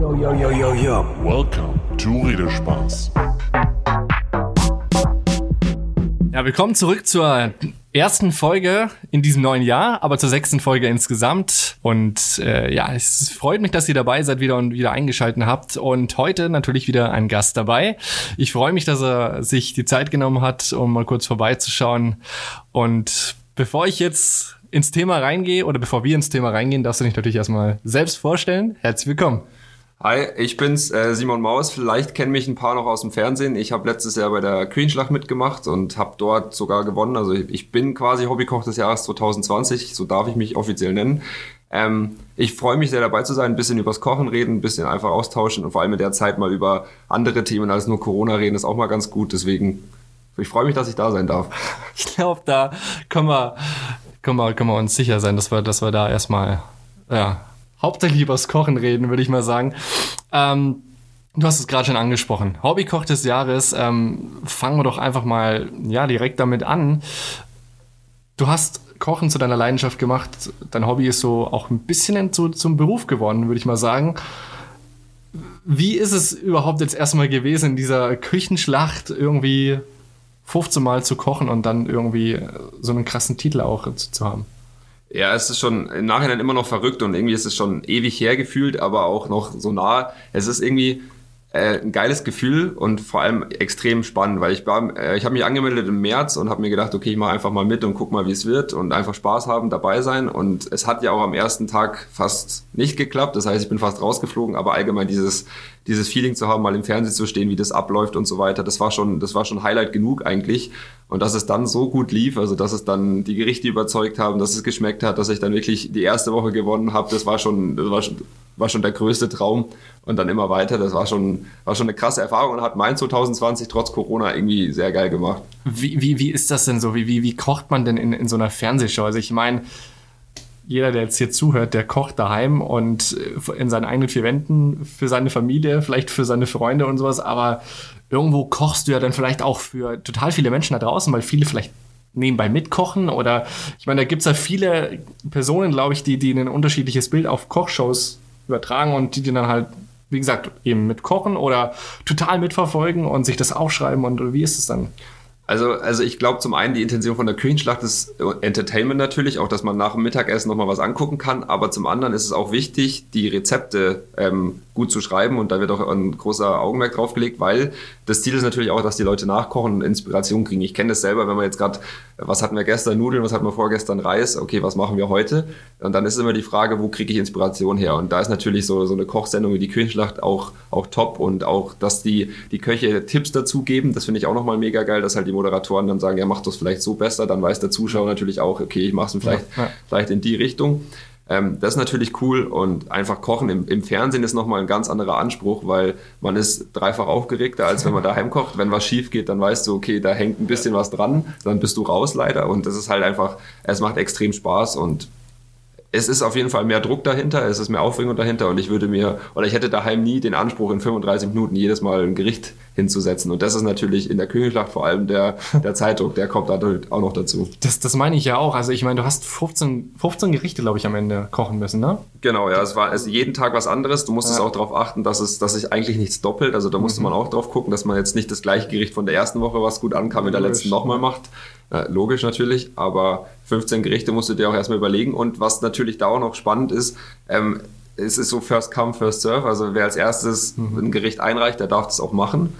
Yo, yo, yo, yo, yo. Welcome to Redespaß. Ja, willkommen zurück zur ersten Folge in diesem neuen Jahr, aber zur sechsten Folge insgesamt. Und äh, ja, es freut mich, dass ihr dabei seid wieder und wieder eingeschalten habt. Und heute natürlich wieder ein Gast dabei. Ich freue mich, dass er sich die Zeit genommen hat, um mal kurz vorbeizuschauen. Und bevor ich jetzt ins Thema reingehe oder bevor wir ins Thema reingehen, darfst du dich natürlich erstmal selbst vorstellen. Herzlich willkommen. Hi, ich bin's, äh, Simon Maus. Vielleicht kennen mich ein paar noch aus dem Fernsehen. Ich habe letztes Jahr bei der Queenschlacht mitgemacht und habe dort sogar gewonnen. Also ich bin quasi Hobbykoch des Jahres 2020, so darf ich mich offiziell nennen. Ähm, ich freue mich sehr dabei zu sein, ein bisschen übers Kochen reden, ein bisschen einfach austauschen und vor allem in der Zeit mal über andere Themen als nur Corona reden, ist auch mal ganz gut. Deswegen, ich freue mich, dass ich da sein darf. Ich glaube, da können wir, können, wir, können wir uns sicher sein, dass wir, dass wir da erstmal ja, hauptsächlich übers Kochen reden, würde ich mal sagen. Ähm, du hast es gerade schon angesprochen. Hobbykoch des Jahres. Ähm, fangen wir doch einfach mal ja, direkt damit an. Du hast Kochen zu deiner Leidenschaft gemacht. Dein Hobby ist so auch ein bisschen zu, zum Beruf geworden, würde ich mal sagen. Wie ist es überhaupt jetzt erstmal gewesen, in dieser Küchenschlacht irgendwie 15 Mal zu kochen und dann irgendwie so einen krassen Titel auch zu, zu haben? Ja, es ist schon im Nachhinein immer noch verrückt und irgendwie ist es schon ewig hergefühlt, aber auch noch so nah. Es ist irgendwie äh, ein geiles Gefühl und vor allem extrem spannend, weil ich war, äh, ich habe mich angemeldet im März und habe mir gedacht, okay, ich mache einfach mal mit und guck mal, wie es wird und einfach Spaß haben, dabei sein. Und es hat ja auch am ersten Tag fast nicht geklappt. Das heißt, ich bin fast rausgeflogen, aber allgemein dieses dieses Feeling zu haben, mal im Fernsehen zu stehen, wie das abläuft und so weiter, das war schon, das war schon Highlight genug eigentlich. Und dass es dann so gut lief, also dass es dann die Gerichte überzeugt haben, dass es geschmeckt hat, dass ich dann wirklich die erste Woche gewonnen habe, das war schon, das war schon, war schon der größte Traum. Und dann immer weiter, das war schon, war schon eine krasse Erfahrung und hat mein 2020 trotz Corona irgendwie sehr geil gemacht. Wie, wie, wie ist das denn so? Wie, wie, wie kocht man denn in, in so einer Fernsehshow? Also ich meine, jeder, der jetzt hier zuhört, der kocht daheim und äh, in seinen eigenen vier Wänden für seine Familie, vielleicht für seine Freunde und sowas, aber irgendwo kochst du ja dann vielleicht auch für total viele Menschen da draußen, weil viele vielleicht nebenbei mitkochen oder ich meine, da gibt es ja viele Personen, glaube ich, die, die ein unterschiedliches Bild auf Kochshows übertragen und die, die dann halt, wie gesagt, eben mitkochen oder total mitverfolgen und sich das aufschreiben und wie ist es dann? Also, also ich glaube zum einen, die Intention von der Küchenschlacht ist Entertainment natürlich, auch dass man nach dem Mittagessen nochmal was angucken kann, aber zum anderen ist es auch wichtig, die Rezepte ähm, gut zu schreiben und da wird auch ein großer Augenmerk drauf gelegt, weil das Ziel ist natürlich auch, dass die Leute nachkochen und Inspiration kriegen. Ich kenne das selber, wenn man jetzt gerade, was hatten wir gestern, Nudeln, was hatten wir vorgestern, Reis, okay, was machen wir heute? Und dann ist immer die Frage, wo kriege ich Inspiration her? Und da ist natürlich so, so eine Kochsendung wie die Küchenschlacht auch, auch top und auch, dass die, die Köche Tipps dazu geben, das finde ich auch nochmal mega geil, dass halt die Moderatoren dann sagen, ja, mach das vielleicht so besser, dann weiß der Zuschauer natürlich auch, okay, ich mache es vielleicht, ja, ja. vielleicht in die Richtung. Ähm, das ist natürlich cool und einfach kochen im, im Fernsehen ist nochmal ein ganz anderer Anspruch, weil man ist dreifach aufgeregter, als wenn man daheim kocht. Wenn was schief geht, dann weißt du, okay, da hängt ein bisschen was dran, dann bist du raus leider und das ist halt einfach, es macht extrem Spaß und es ist auf jeden Fall mehr Druck dahinter, es ist mehr Aufregung dahinter und ich würde mir, oder ich hätte daheim nie den Anspruch, in 35 Minuten jedes Mal ein Gericht hinzusetzen. Und das ist natürlich in der Küchenschlacht vor allem der, der Zeitdruck, der kommt da auch noch dazu. Das, das meine ich ja auch. Also ich meine, du hast 15, 15 Gerichte, glaube ich, am Ende kochen müssen, ne? Genau, ja. Es war also jeden Tag was anderes. Du musstest ja. auch darauf achten, dass es, dass sich eigentlich nichts doppelt. Also da musste mhm. man auch drauf gucken, dass man jetzt nicht das gleiche Gericht von der ersten Woche, was gut ankam, in der letzten nochmal macht. Äh, logisch natürlich, aber 15 Gerichte musst du dir auch erstmal überlegen. Und was natürlich da auch noch spannend ist, ähm, es ist so First Come, First Serve. Also wer als erstes mhm. ein Gericht einreicht, der darf das auch machen.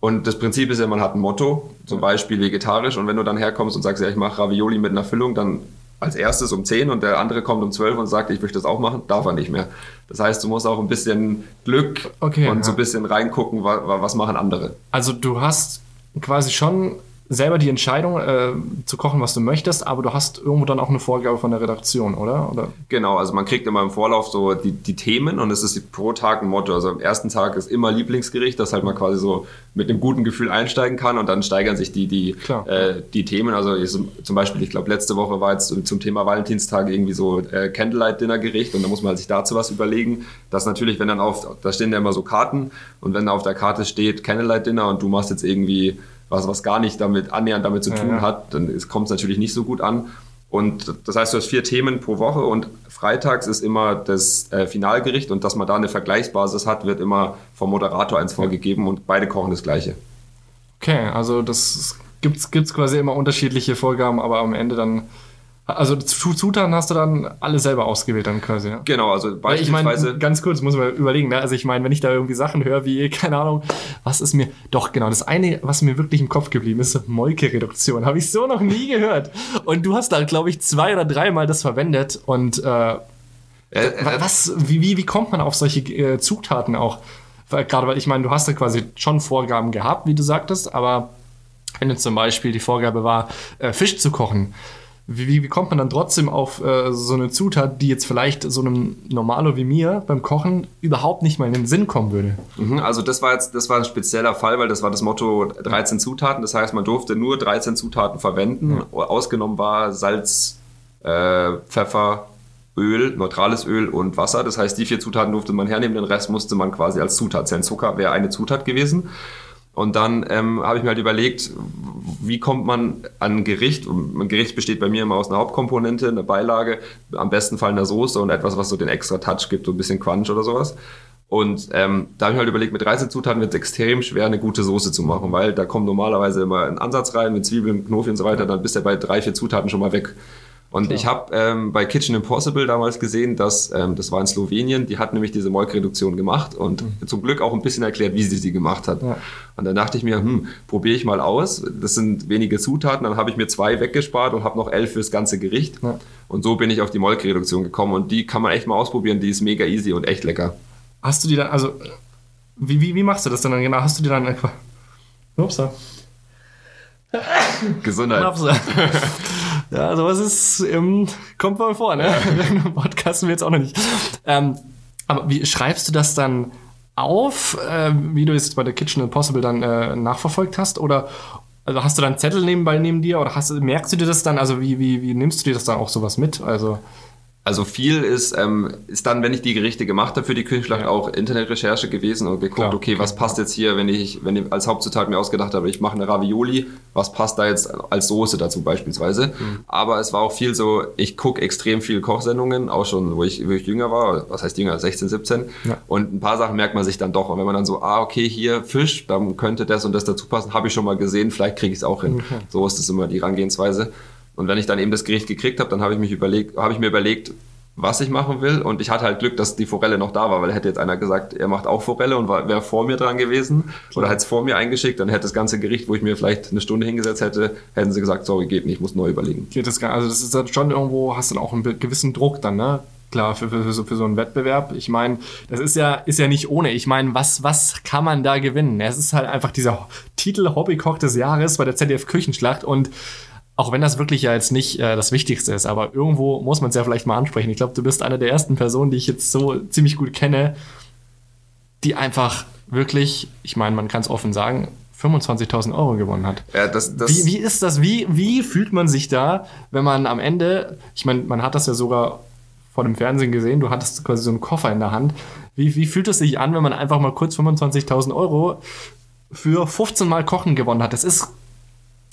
Und das Prinzip ist ja, man hat ein Motto, zum Beispiel vegetarisch. Und wenn du dann herkommst und sagst, ja, ich mache Ravioli mit einer Füllung, dann als erstes um 10 und der andere kommt um 12 und sagt, ich möchte das auch machen, darf er nicht mehr. Das heißt, du musst auch ein bisschen Glück okay, und ja. so ein bisschen reingucken, was, was machen andere. Also du hast quasi schon selber die Entscheidung äh, zu kochen, was du möchtest, aber du hast irgendwo dann auch eine Vorgabe von der Redaktion, oder? oder? Genau, also man kriegt immer im Vorlauf so die, die Themen und es ist pro Tag ein Motto. Also am ersten Tag ist immer Lieblingsgericht, dass halt man quasi so mit einem guten Gefühl einsteigen kann und dann steigern sich die, die, äh, die Themen. Also zum Beispiel, ich glaube, letzte Woche war jetzt zum Thema Valentinstag irgendwie so äh, Candlelight-Dinner-Gericht und da muss man sich dazu was überlegen. Das natürlich, wenn dann auf, da stehen ja immer so Karten und wenn da auf der Karte steht Candlelight-Dinner und du machst jetzt irgendwie was, was gar nicht damit annähernd damit zu tun ja, ja. hat, dann kommt es natürlich nicht so gut an. Und das heißt, du hast vier Themen pro Woche und freitags ist immer das äh, Finalgericht und dass man da eine Vergleichsbasis hat, wird immer vom Moderator eins vorgegeben und beide kochen das Gleiche. Okay, also das gibt's gibt's quasi immer unterschiedliche Vorgaben, aber am Ende dann also Zutaten hast du dann alle selber ausgewählt dann quasi, ja? Genau, also beispielsweise... Ich meine, ganz kurz, muss man überlegen, ne? also ich meine, wenn ich da irgendwie Sachen höre, wie, keine Ahnung, was ist mir... Doch, genau, das eine, was mir wirklich im Kopf geblieben ist, Molke-Reduktion, habe ich so noch nie gehört. Und du hast da, glaube ich, zwei oder dreimal das verwendet und äh, äh, äh, was, wie, wie, wie kommt man auf solche äh, Zutaten auch? Gerade weil ich meine, du hast ja quasi schon Vorgaben gehabt, wie du sagtest, aber wenn jetzt zum Beispiel die Vorgabe war, äh, Fisch zu kochen, wie, wie, kommt man dann trotzdem auf äh, so eine Zutat, die jetzt vielleicht so einem Normalo wie mir beim Kochen überhaupt nicht mal in den Sinn kommen würde? Mhm, also das war jetzt, das war ein spezieller Fall, weil das war das Motto 13 Zutaten. Das heißt, man durfte nur 13 Zutaten verwenden. Ja. Ausgenommen war Salz, äh, Pfeffer, Öl, neutrales Öl und Wasser. Das heißt, die vier Zutaten durfte man hernehmen, den Rest musste man quasi als Zutat zählen. Zucker wäre eine Zutat gewesen. Und dann ähm, habe ich mir halt überlegt, wie kommt man an ein Gericht? Ein Gericht besteht bei mir immer aus einer Hauptkomponente, einer Beilage, am besten Fall einer Soße und etwas, was so den extra Touch gibt, so ein bisschen Quansch oder sowas. Und ähm, da habe ich halt überlegt, mit 13 Zutaten wird es extrem schwer, eine gute Soße zu machen, weil da kommt normalerweise immer ein Ansatz rein mit Zwiebeln, Knofi und so weiter, dann bist du bei drei, vier Zutaten schon mal weg. Und Klar. ich habe ähm, bei Kitchen Impossible damals gesehen, dass ähm, das war in Slowenien, die hat nämlich diese Molkreduktion gemacht und mhm. zum Glück auch ein bisschen erklärt, wie sie sie gemacht hat. Ja. Und dann dachte ich mir, hm, probiere ich mal aus. Das sind wenige Zutaten, dann habe ich mir zwei weggespart und habe noch elf fürs ganze Gericht. Ja. Und so bin ich auf die Molkreduktion gekommen und die kann man echt mal ausprobieren. Die ist mega easy und echt lecker. Hast du die dann, also wie, wie, wie machst du das denn dann genau? Hast du die dann einfach. Ups, Gesundheit. Ja, sowas ist, ähm, kommt mal vor, ne? Podcasten wir jetzt auch noch nicht. Ähm, aber wie schreibst du das dann auf, äh, wie du es bei der Kitchen Impossible dann äh, nachverfolgt hast? Oder also hast du dann Zettel nebenbei neben dir oder hast, merkst du dir das dann? Also wie, wie, wie nimmst du dir das dann auch sowas mit? Also also viel ist, ähm, ist dann, wenn ich die Gerichte gemacht habe für die Küchenschlacht, auch Internetrecherche gewesen und geguckt, Klar, okay, was passt jetzt hier, wenn ich, wenn ich als Hauptzutat mir ausgedacht habe, ich mache eine Ravioli, was passt da jetzt als Soße dazu beispielsweise. Mhm. Aber es war auch viel so, ich gucke extrem viel Kochsendungen, auch schon, wo ich, wo ich jünger war, was heißt jünger, 16, 17. Ja. Und ein paar Sachen merkt man sich dann doch. Und wenn man dann so, ah, okay, hier Fisch, dann könnte das und das dazu passen, habe ich schon mal gesehen, vielleicht kriege ich es auch hin. Okay. So ist es immer die Herangehensweise. Und wenn ich dann eben das Gericht gekriegt habe, dann habe ich mich überlegt, habe ich mir überlegt, was ich machen will. Und ich hatte halt Glück, dass die Forelle noch da war, weil hätte jetzt einer gesagt, er macht auch Forelle und wäre vor mir dran gewesen oder hätte es vor mir eingeschickt, dann hätte das ganze Gericht, wo ich mir vielleicht eine Stunde hingesetzt hätte, hätten sie gesagt, sorry, geht nicht, ich muss neu überlegen. Geht das gar, also das ist dann schon irgendwo, hast du dann auch einen gewissen Druck dann, ne? Klar, für, für, für, so, für so einen Wettbewerb. Ich meine, das ist ja, ist ja nicht ohne. Ich meine, was, was kann man da gewinnen? Es ist halt einfach dieser Titel Hobbykoch des Jahres bei der ZDF Küchenschlacht und auch wenn das wirklich ja jetzt nicht äh, das Wichtigste ist, aber irgendwo muss man es ja vielleicht mal ansprechen. Ich glaube, du bist eine der ersten Personen, die ich jetzt so ziemlich gut kenne, die einfach wirklich, ich meine, man kann es offen sagen, 25.000 Euro gewonnen hat. Ja, das, das wie, wie ist das? Wie, wie fühlt man sich da, wenn man am Ende, ich meine, man hat das ja sogar vor dem Fernsehen gesehen, du hattest quasi so einen Koffer in der Hand. Wie, wie fühlt es sich an, wenn man einfach mal kurz 25.000 Euro für 15 Mal Kochen gewonnen hat? Das ist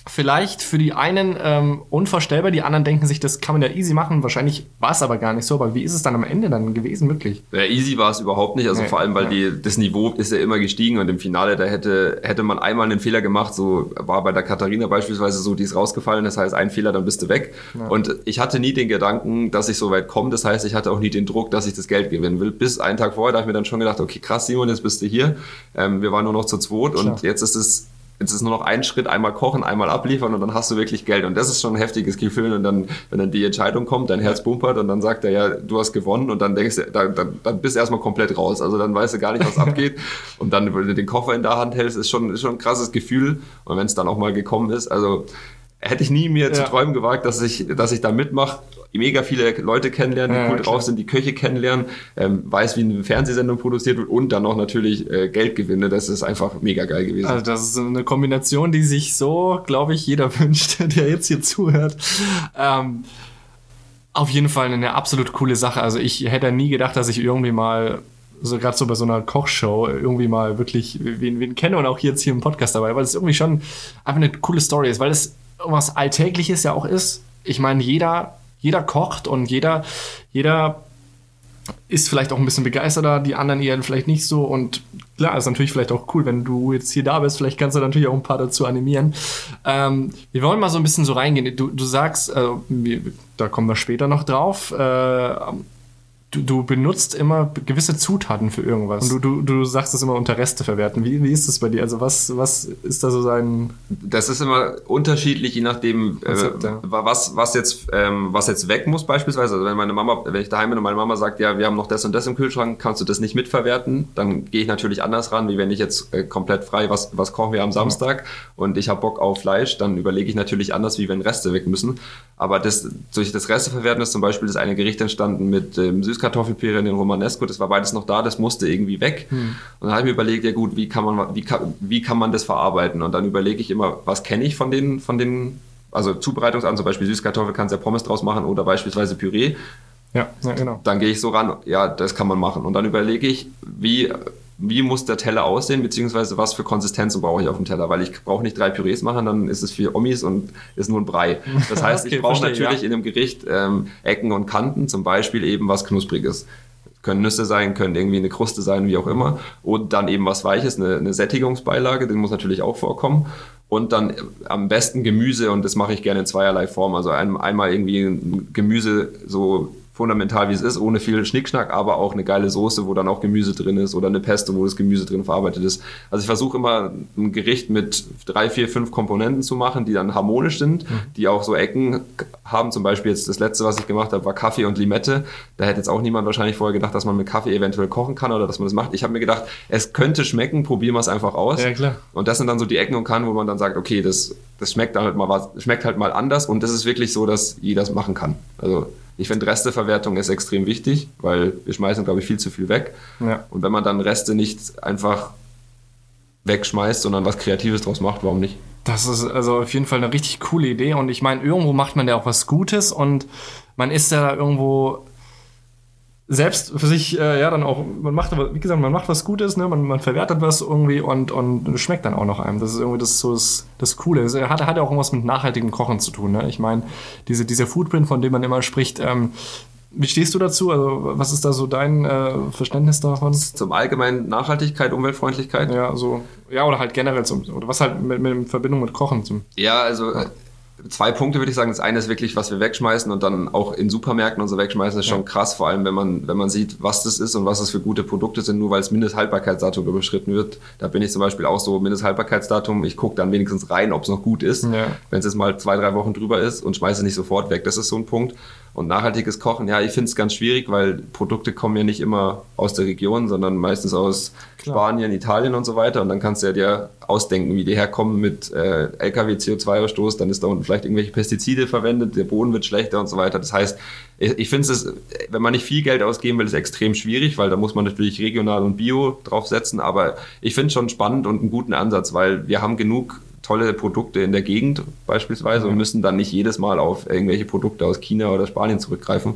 vielleicht für die einen ähm, unvorstellbar, die anderen denken sich, das kann man ja easy machen. Wahrscheinlich war es aber gar nicht so. Aber wie ist es dann am Ende dann gewesen, wirklich? Ja, easy war es überhaupt nicht. Also nee, vor allem, weil ja. die, das Niveau ist ja immer gestiegen und im Finale, da hätte, hätte man einmal einen Fehler gemacht. So war bei der Katharina beispielsweise so, die ist rausgefallen. Das heißt, ein Fehler, dann bist du weg. Ja. Und ich hatte nie den Gedanken, dass ich so weit komme. Das heißt, ich hatte auch nie den Druck, dass ich das Geld gewinnen will. Bis einen Tag vorher, da habe ich mir dann schon gedacht, okay, krass, Simon, jetzt bist du hier. Ähm, wir waren nur noch zu zweit und jetzt ist es Jetzt ist nur noch ein Schritt, einmal kochen, einmal abliefern und dann hast du wirklich Geld. Und das ist schon ein heftiges Gefühl. Und dann, wenn dann die Entscheidung kommt, dein Herz bumpert und dann sagt er, ja, du hast gewonnen und dann denkst du, dann, dann, dann bist du erstmal komplett raus. Also dann weißt du gar nicht, was abgeht. Und dann, wenn du den Koffer in der Hand hältst, ist schon, ist schon ein krasses Gefühl. Und wenn es dann auch mal gekommen ist, also hätte ich nie mir ja. zu träumen gewagt, dass ich, dass ich da mitmache, mega viele Leute kennenlernen, die ja, cool drauf sind, die Köche kennenlernen, ähm, weiß, wie eine Fernsehsendung produziert wird und dann noch natürlich äh, Geld gewinne. Das ist einfach mega geil gewesen. Also das ist eine Kombination, die sich so, glaube ich, jeder wünscht, der jetzt hier zuhört. Ähm, auf jeden Fall eine absolut coole Sache. Also ich hätte nie gedacht, dass ich irgendwie mal so gerade so bei so einer Kochshow irgendwie mal wirklich wen, wen kenne und auch jetzt hier im Podcast dabei, weil es irgendwie schon einfach eine coole Story ist, weil es was Alltägliches ja auch ist. Ich meine, jeder, jeder kocht und jeder, jeder ist vielleicht auch ein bisschen begeisterter, die anderen eher vielleicht nicht so. Und klar, ist natürlich vielleicht auch cool, wenn du jetzt hier da bist. Vielleicht kannst du natürlich auch ein paar dazu animieren. Ähm, wir wollen mal so ein bisschen so reingehen. Du, du sagst, äh, wir, da kommen wir später noch drauf. Äh, du, du benutzt immer gewisse Zutaten für irgendwas. Und du, du, du sagst es immer unter Reste verwerten. Wie, wie ist das bei dir? Also was, was ist da so sein... Das ist immer unterschiedlich, je nachdem, Konzept, äh, ja. was, was, jetzt, ähm, was jetzt weg muss beispielsweise. Also wenn meine Mama, wenn ich daheim bin und meine Mama sagt, ja, wir haben noch das und das im Kühlschrank, kannst du das nicht mitverwerten, dann gehe ich natürlich anders ran, wie wenn ich jetzt äh, komplett frei, was, was kochen wir am Samstag und ich habe Bock auf Fleisch, dann überlege ich natürlich anders, wie wenn Reste weg müssen. Aber das, durch das Resteverwerten ist zum Beispiel das eine Gericht entstanden mit ähm, Süßkartoffelpüree in den Romanesco. Das war beides noch da, das musste irgendwie weg. Hm. Und dann habe ich mir überlegt, ja gut, wie kann man, wie kann, wie kann man das verarbeiten? Und dann überlege ich immer, was kenne ich von den, von den, also Zubereitungsarten, zum Beispiel Süßkartoffel kannst du ja Pommes draus machen oder beispielsweise Püree. Ja, ja, genau. Dann gehe ich so ran, ja, das kann man machen. Und dann überlege ich, wie wie muss der Teller aussehen, beziehungsweise was für Konsistenzen brauche ich auf dem Teller, weil ich brauche nicht drei Pürees machen, dann ist es für Omis und ist nur ein Brei. Das heißt, okay, ich brauche natürlich ja. in einem Gericht ähm, Ecken und Kanten, zum Beispiel eben was Knuspriges. Können Nüsse sein, können irgendwie eine Kruste sein, wie auch immer. Und dann eben was Weiches, eine, eine Sättigungsbeilage, den muss natürlich auch vorkommen. Und dann am besten Gemüse und das mache ich gerne in zweierlei Form. Also ein, einmal irgendwie Gemüse so fundamental, wie es ist, ohne viel Schnickschnack, aber auch eine geile Soße, wo dann auch Gemüse drin ist oder eine Pesto, wo das Gemüse drin verarbeitet ist. Also ich versuche immer ein Gericht mit drei, vier, fünf Komponenten zu machen, die dann harmonisch sind, mhm. die auch so Ecken haben. Zum Beispiel jetzt das letzte, was ich gemacht habe, war Kaffee und Limette. Da hätte jetzt auch niemand wahrscheinlich vorher gedacht, dass man mit Kaffee eventuell kochen kann oder dass man das macht. Ich habe mir gedacht, es könnte schmecken, probieren wir es einfach aus. Ja, klar. Und das sind dann so die Ecken und Kanten, wo man dann sagt, okay, das, das schmeckt halt mal was, schmeckt halt mal anders und das ist wirklich so, dass jeder es machen kann. Also ich finde Resteverwertung ist extrem wichtig, weil wir schmeißen, glaube ich, viel zu viel weg. Ja. Und wenn man dann Reste nicht einfach wegschmeißt, sondern was Kreatives draus macht, warum nicht? Das ist also auf jeden Fall eine richtig coole Idee und ich meine, irgendwo macht man ja auch was Gutes und man ist ja irgendwo selbst für sich, äh, ja, dann auch, man macht, wie gesagt, man macht was Gutes, ne? man, man verwertet was irgendwie und, und schmeckt dann auch noch einem. Das ist irgendwie das, so das, das Coole. Das hat, hat ja auch irgendwas mit nachhaltigem Kochen zu tun. Ne? Ich meine, diese, dieser Foodprint, von dem man immer spricht, ähm, wie stehst du dazu? Also, was ist da so dein äh, Verständnis davon? Zum allgemeinen Nachhaltigkeit, Umweltfreundlichkeit? Ja, so, ja, oder halt generell zum, oder was halt mit, mit in Verbindung mit Kochen zum. Ja, also, ja zwei Punkte würde ich sagen. Das eine ist wirklich, was wir wegschmeißen und dann auch in Supermärkten und so wegschmeißen, ist schon krass, vor allem wenn man, wenn man sieht, was das ist und was das für gute Produkte sind, nur weil es Mindesthaltbarkeitsdatum überschritten wird. Da bin ich zum Beispiel auch so, Mindesthaltbarkeitsdatum, ich gucke dann wenigstens rein, ob es noch gut ist. Ja. Wenn es jetzt mal zwei, drei Wochen drüber ist und schmeiße es nicht sofort weg. Das ist so ein Punkt. Und nachhaltiges Kochen, ja, ich finde es ganz schwierig, weil Produkte kommen ja nicht immer aus der Region, sondern meistens aus Klar. Spanien, Italien und so weiter. Und dann kannst du ja dir ausdenken, wie die herkommen mit äh, LKW-CO2-Ausstoß, dann ist da unten vielleicht irgendwelche Pestizide verwendet, der Boden wird schlechter und so weiter. Das heißt, ich, ich finde es, wenn man nicht viel Geld ausgeben will, ist extrem schwierig, weil da muss man natürlich regional und bio draufsetzen. Aber ich finde es schon spannend und einen guten Ansatz, weil wir haben genug tolle Produkte in der Gegend beispielsweise und müssen dann nicht jedes Mal auf irgendwelche Produkte aus China oder Spanien zurückgreifen.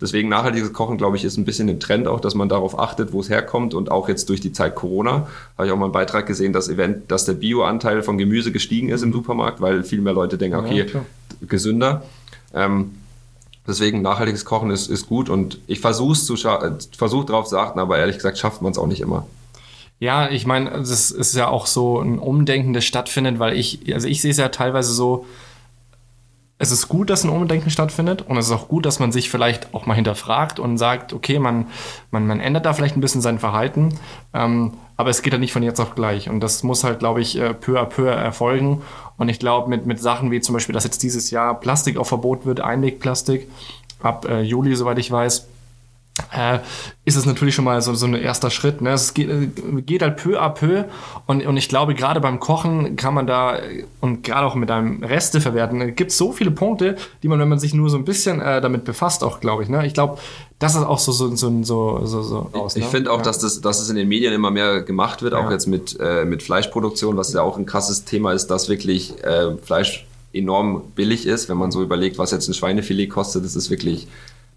Deswegen nachhaltiges Kochen, glaube ich, ist ein bisschen im Trend auch, dass man darauf achtet, wo es herkommt und auch jetzt durch die Zeit Corona habe ich auch mal einen Beitrag gesehen, dass Event, dass der Bio-Anteil von Gemüse gestiegen ist im Supermarkt, weil viel mehr Leute denken, okay, ja, gesünder. Ähm, deswegen nachhaltiges Kochen ist, ist gut und ich versuche es zu versuche darauf zu achten, aber ehrlich gesagt schafft man es auch nicht immer. Ja, ich meine, das ist ja auch so ein Umdenken, das stattfindet, weil ich, also ich sehe es ja teilweise so, es ist gut, dass ein Umdenken stattfindet und es ist auch gut, dass man sich vielleicht auch mal hinterfragt und sagt, okay, man, man, man ändert da vielleicht ein bisschen sein Verhalten, ähm, aber es geht halt nicht von jetzt auf gleich und das muss halt, glaube ich, äh, peu à peu erfolgen und ich glaube, mit, mit Sachen wie zum Beispiel, dass jetzt dieses Jahr Plastik auch verboten wird, Einwegplastik, ab äh, Juli, soweit ich weiß, äh, ist es natürlich schon mal so, so ein erster Schritt. Ne? Es geht, äh, geht halt peu à peu und, und ich glaube, gerade beim Kochen kann man da und gerade auch mit einem Reste verwerten, gibt es so viele Punkte, die man, wenn man sich nur so ein bisschen äh, damit befasst, auch glaube ich. Ne? Ich glaube, das ist auch so so so so so, so aus. Ich ne? finde auch, ja. dass das dass es in den Medien immer mehr gemacht wird, ja. auch jetzt mit äh, mit Fleischproduktion, was ja auch ein krasses Thema ist, dass wirklich äh, Fleisch enorm billig ist, wenn man so überlegt, was jetzt ein Schweinefilet kostet, das ist wirklich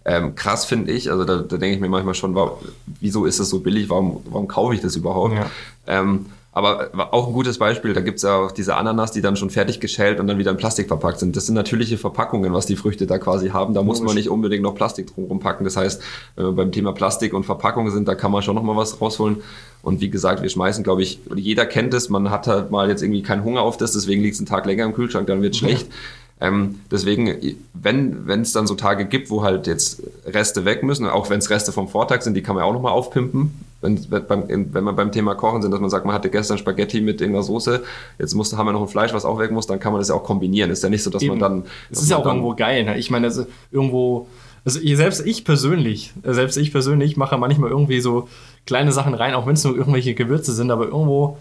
ähm, krass finde ich. Also da, da denke ich mir manchmal schon, warum, wieso ist das so billig? Warum, warum kaufe ich das überhaupt? Ja. Ähm, Aber auch ein gutes Beispiel, da gibt es ja auch diese Ananas, die dann schon fertig geschält und dann wieder in Plastik verpackt sind. Das sind natürliche Verpackungen, was die Früchte da quasi haben. Da muss man nicht unbedingt noch Plastik drumherum packen. Das heißt, wenn wir beim Thema Plastik und Verpackung sind, da kann man schon noch mal was rausholen. Und wie gesagt, wir schmeißen, glaube ich, jeder kennt es, man hat halt mal jetzt irgendwie keinen Hunger auf das, deswegen liegt es einen Tag länger im Kühlschrank, dann wird schlecht. Ja. Ähm, deswegen, wenn wenn es dann so Tage gibt, wo halt jetzt Reste weg müssen, auch wenn es Reste vom Vortag sind, die kann man ja auch nochmal aufpimpen. Wenn, wenn man beim Thema Kochen sind, dass man sagt, man hatte gestern Spaghetti mit irgendeiner Soße, jetzt muss, haben wir noch ein Fleisch, was auch weg muss, dann kann man das ja auch kombinieren. Ist ja nicht so, dass Eben. man dann. Es ist ja auch irgendwo geil. Ne? Ich meine, also irgendwo, also selbst ich persönlich, selbst ich persönlich mache manchmal irgendwie so kleine Sachen rein, auch wenn es nur irgendwelche Gewürze sind, aber irgendwo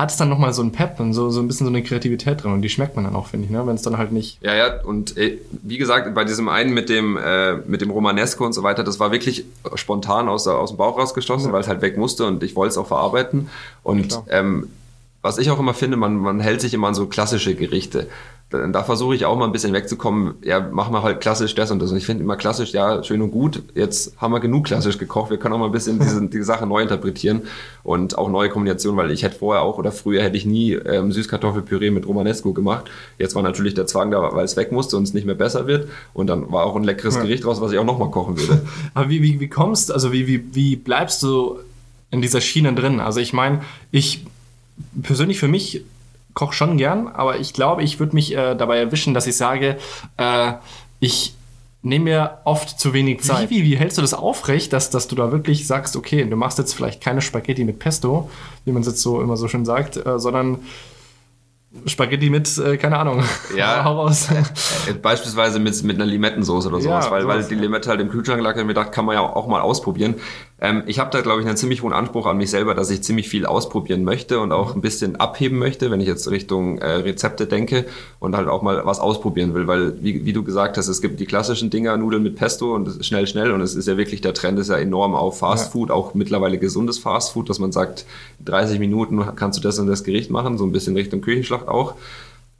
hat es dann nochmal so ein Pep und so, so ein bisschen so eine Kreativität drin und die schmeckt man dann auch, finde ich, ne? wenn es dann halt nicht. Ja, ja, und ey, wie gesagt, bei diesem einen mit dem, äh, mit dem Romanesco und so weiter, das war wirklich spontan aus, aus dem Bauch rausgeschossen, ja. weil es halt weg musste und ich wollte es auch verarbeiten. Und ähm, was ich auch immer finde, man, man hält sich immer an so klassische Gerichte da versuche ich auch mal ein bisschen wegzukommen. Ja, machen wir halt klassisch das und das. Und ich finde immer klassisch, ja, schön und gut. Jetzt haben wir genug klassisch gekocht. Wir können auch mal ein bisschen diese, die Sache neu interpretieren und auch neue Kombinationen, weil ich hätte vorher auch oder früher hätte ich nie ähm, Süßkartoffelpüree mit Romanesco gemacht. Jetzt war natürlich der Zwang da, weil es weg musste und es nicht mehr besser wird. Und dann war auch ein leckeres ja. Gericht raus, was ich auch nochmal kochen würde. Aber wie, wie, wie kommst, also wie, wie, wie bleibst du in dieser Schiene drin? Also ich meine, ich persönlich für mich koche schon gern, aber ich glaube, ich würde mich äh, dabei erwischen, dass ich sage, äh, ich nehme mir oft zu wenig Zeit. Wie, wie, wie, hältst du das aufrecht, dass, dass du da wirklich sagst, okay, du machst jetzt vielleicht keine Spaghetti mit Pesto, wie man es jetzt so immer so schön sagt, äh, sondern Spaghetti mit, äh, keine Ahnung. Ja. Hau raus. Äh, beispielsweise mit, mit einer Limettensoße oder sowas, ja, weil, sowas. weil die Limette halt im Kühlschrank lag und mir gedacht, kann man ja auch mal ausprobieren. Ähm, ich habe da, glaube ich, einen ziemlich hohen Anspruch an mich selber, dass ich ziemlich viel ausprobieren möchte und auch ein bisschen abheben möchte, wenn ich jetzt Richtung äh, Rezepte denke und halt auch mal was ausprobieren will, weil, wie, wie du gesagt hast, es gibt die klassischen Dinger, Nudeln mit Pesto und schnell, schnell und es ist ja wirklich, der Trend ist ja enorm auf Fast Food, ja. auch mittlerweile gesundes Fast Food, dass man sagt, 30 Minuten kannst du das und das Gericht machen, so ein bisschen Richtung Küchenschlacht auch.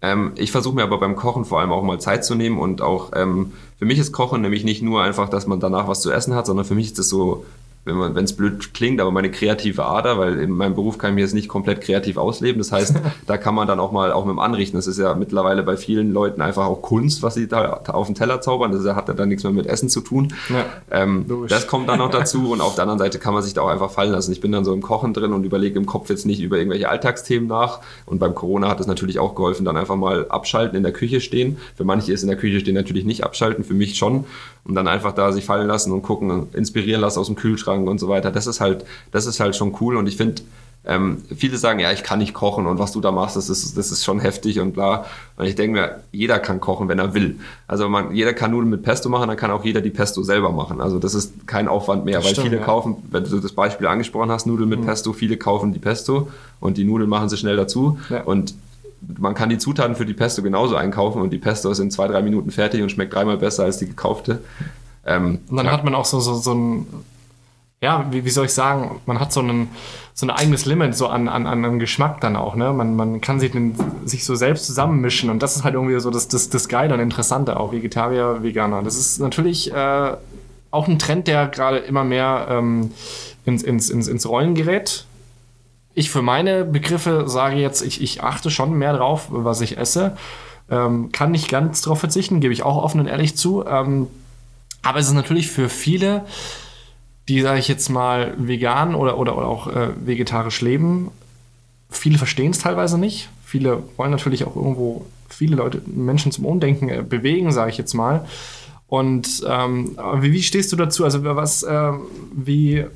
Ähm, ich versuche mir aber beim Kochen vor allem auch mal Zeit zu nehmen und auch ähm, für mich ist Kochen nämlich nicht nur einfach, dass man danach was zu essen hat, sondern für mich ist das so wenn es blöd klingt, aber meine kreative Ader, weil in meinem Beruf kann ich mir jetzt nicht komplett kreativ ausleben. Das heißt, da kann man dann auch mal auch mit dem Anrichten. Das ist ja mittlerweile bei vielen Leuten einfach auch Kunst, was sie da auf den Teller zaubern. Das hat ja dann nichts mehr mit Essen zu tun. Ja, ähm, das kommt dann noch dazu und auf der anderen Seite kann man sich da auch einfach fallen lassen. Ich bin dann so im Kochen drin und überlege im Kopf jetzt nicht über irgendwelche Alltagsthemen nach. Und beim Corona hat es natürlich auch geholfen, dann einfach mal abschalten, in der Küche stehen. Für manche ist in der Küche stehen natürlich nicht abschalten, für mich schon. Und dann einfach da sich fallen lassen und gucken, inspirieren lassen aus dem Kühlschrank und so weiter. Das ist halt, das ist halt schon cool und ich finde, ähm, viele sagen, ja, ich kann nicht kochen und was du da machst, das ist, das ist schon heftig und bla. Und ich denke mir, jeder kann kochen, wenn er will. Also man, jeder kann Nudeln mit Pesto machen, dann kann auch jeder die Pesto selber machen. Also das ist kein Aufwand mehr, das weil stimmt, viele ja. kaufen, wenn du das Beispiel angesprochen hast, Nudeln mit mhm. Pesto, viele kaufen die Pesto und die Nudeln machen sie schnell dazu. Ja. Und man kann die Zutaten für die Pesto genauso einkaufen und die Pesto ist in zwei, drei Minuten fertig und schmeckt dreimal besser als die gekaufte. Ähm, und dann ja. hat man auch so, so, so ein ja, wie, wie soll ich sagen, man hat so, einen, so ein eigenes Limit so an, an, an Geschmack dann auch, ne? Man, man kann sich, den, sich so selbst zusammenmischen und das ist halt irgendwie so das, das, das Geile und Interessante auch, Vegetarier, Veganer. Das ist natürlich äh, auch ein Trend, der gerade immer mehr ähm, ins, ins, ins, ins Rollen gerät. Ich für meine Begriffe sage jetzt, ich, ich achte schon mehr drauf, was ich esse. Ähm, kann nicht ganz drauf verzichten, gebe ich auch offen und ehrlich zu. Ähm, aber es ist natürlich für viele die, sage ich jetzt mal, vegan oder, oder, oder auch äh, vegetarisch leben. Viele verstehen es teilweise nicht. Viele wollen natürlich auch irgendwo viele Leute, Menschen zum Umdenken äh, bewegen, sage ich jetzt mal. Und ähm, wie, wie, stehst du dazu? Also was, äh, wie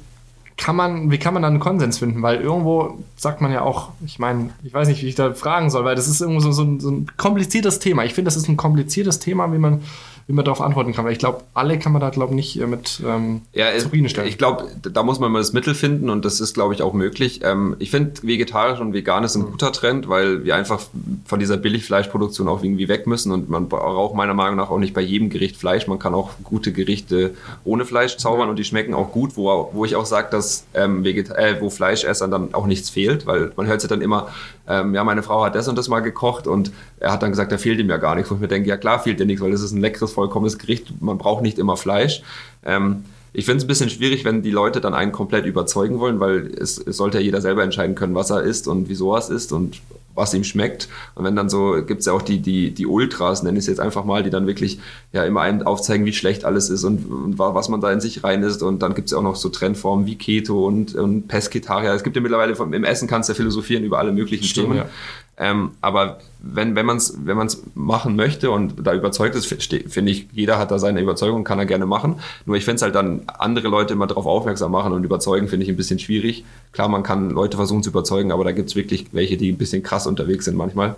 kann man, wie kann man dann einen Konsens finden? Weil irgendwo sagt man ja auch, ich meine, ich weiß nicht, wie ich da fragen soll, weil das ist irgendwo so, so, ein, so ein kompliziertes Thema. Ich finde, das ist ein kompliziertes Thema, wie man wie man darauf antworten kann. Weil ich glaube, alle kann man da, glaube ich, nicht äh, mit ähm, ja, zufriedenstellen. Ich glaube, da muss man mal das Mittel finden und das ist, glaube ich, auch möglich. Ähm, ich finde, vegetarisch und vegan ist ein mhm. guter Trend, weil wir einfach von dieser Billigfleischproduktion auch irgendwie weg müssen und man braucht meiner Meinung nach auch nicht bei jedem Gericht Fleisch. Man kann auch gute Gerichte ohne Fleisch zaubern ja. und die schmecken auch gut, wo, wo ich auch sage, dass ähm, äh, wo Fleischessern dann auch nichts fehlt, weil man hört ja dann immer, ähm, ja, meine Frau hat das und das mal gekocht und er hat dann gesagt, da fehlt ihm ja gar nichts. Wo ich mir denke, ja klar fehlt dir nichts, weil das ist ein leckeres, vollkommenes Gericht. Man braucht nicht immer Fleisch. Ähm, Ich finde es ein bisschen schwierig, wenn die Leute dann einen komplett überzeugen wollen, weil es, es sollte ja jeder selber entscheiden können, was er isst und wieso er es isst und was ihm schmeckt. Und wenn dann so, gibt es ja auch die, die, die Ultras, nenne ich es jetzt einfach mal, die dann wirklich ja immer einem aufzeigen, wie schlecht alles ist und, und was man da in sich rein isst. Und dann gibt es ja auch noch so Trendformen wie Keto und, und Pesketaria. Es gibt ja mittlerweile, vom, im Essen kannst du ja philosophieren über alle möglichen Stimmt, Themen. ja. Ähm, aber wenn, wenn man es wenn man's machen möchte und da überzeugt ist, fi- finde ich, jeder hat da seine Überzeugung, kann er gerne machen. Nur ich finde es halt dann, andere Leute immer darauf aufmerksam machen und überzeugen, finde ich ein bisschen schwierig. Klar, man kann Leute versuchen zu überzeugen, aber da gibt es wirklich welche, die ein bisschen krass unterwegs sind manchmal.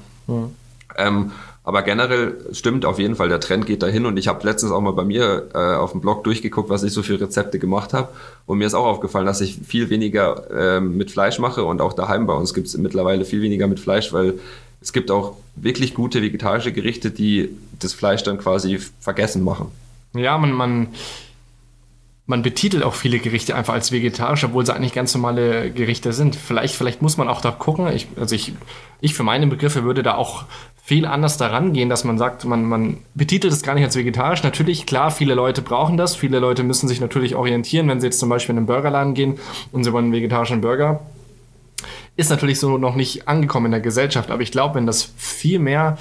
Ähm, aber generell stimmt auf jeden Fall, der Trend geht dahin und ich habe letztens auch mal bei mir äh, auf dem Blog durchgeguckt, was ich so für Rezepte gemacht habe und mir ist auch aufgefallen, dass ich viel weniger ähm, mit Fleisch mache und auch daheim bei uns gibt es mittlerweile viel weniger mit Fleisch, weil es gibt auch wirklich gute vegetarische Gerichte, die das Fleisch dann quasi vergessen machen. Ja, man, man, man betitelt auch viele Gerichte einfach als vegetarisch, obwohl sie eigentlich ganz normale Gerichte sind. Vielleicht, vielleicht muss man auch da gucken. Ich, also ich, ich für meine Begriffe würde da auch viel anders daran gehen, dass man sagt, man, man betitelt es gar nicht als vegetarisch. Natürlich, klar, viele Leute brauchen das. Viele Leute müssen sich natürlich orientieren, wenn sie jetzt zum Beispiel in einen Burgerladen gehen und sie wollen einen vegetarischen Burger ist natürlich so noch nicht angekommen in der Gesellschaft, aber ich glaube, wenn das viel mehr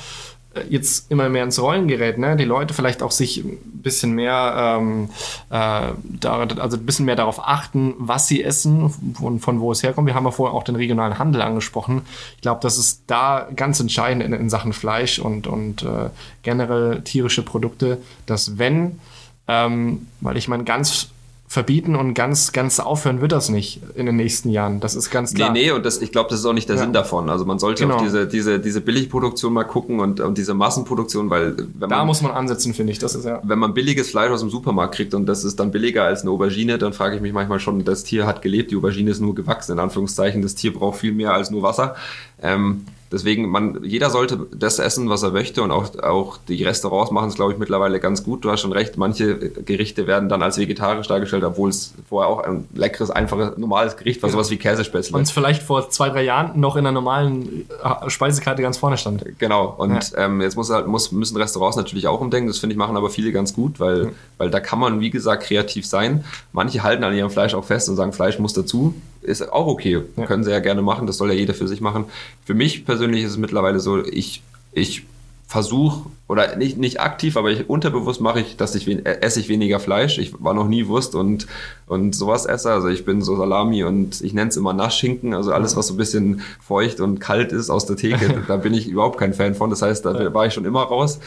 jetzt immer mehr ins Rollen gerät, ne? die Leute vielleicht auch sich ein bisschen mehr, ähm, äh, da, also ein bisschen mehr darauf achten, was sie essen, von, von wo es herkommt. Wir haben ja vorher auch den regionalen Handel angesprochen. Ich glaube, das ist da ganz entscheidend in, in Sachen Fleisch und, und äh, generell tierische Produkte, dass wenn, ähm, weil ich meine, ganz verbieten und ganz, ganz aufhören wird das nicht in den nächsten Jahren. Das ist ganz klar. Nee, nee, und das, ich glaube, das ist auch nicht der Ja. Sinn davon. Also man sollte Genau. auf diese, diese, diese Billigproduktion mal gucken und, und diese Massenproduktion, weil wenn Da man, muss man ansetzen, finde ich. Das ist ja. wenn man billiges Fleisch aus dem Supermarkt kriegt und das ist dann billiger als eine Aubergine, dann frage ich mich manchmal schon, das Tier hat gelebt, die Aubergine ist nur gewachsen, in Anführungszeichen. Das Tier braucht viel mehr als nur Wasser. Ähm, deswegen, man, jeder sollte das essen, was er möchte und auch, auch die Restaurants machen es, glaube ich, mittlerweile ganz gut. Du hast schon recht, manche Gerichte werden dann als vegetarisch dargestellt, obwohl es vorher auch ein leckeres, einfaches, normales Gericht war, sowas wie Käsespätzle. Und es vielleicht vor zwei, drei Jahren noch in der normalen äh, Speisekarte ganz vorne stand. Genau, und ähm, jetzt muss halt, muss, müssen Restaurants natürlich auch umdenken. Das finde ich machen aber viele ganz gut, weil, weil da kann man, wie gesagt, kreativ sein. Manche halten an ihrem Fleisch auch fest und sagen, Fleisch muss dazu. Ist auch okay. Ja. Können sie ja gerne machen. Das soll ja jeder für sich machen. Für mich persönlich ist es mittlerweile so, ich, ich versuche, oder nicht, nicht aktiv, aber ich, unterbewusst mache ich, dass ich äh, esse ich weniger Fleisch. Ich war noch nie Wurst und, und sowas esse. Also ich bin so Salami und ich nenne es immer Naschschinken. Also alles, was so ein bisschen feucht und kalt ist aus der Theke, da bin ich überhaupt kein Fan von. Das heißt, da war ich schon immer raus.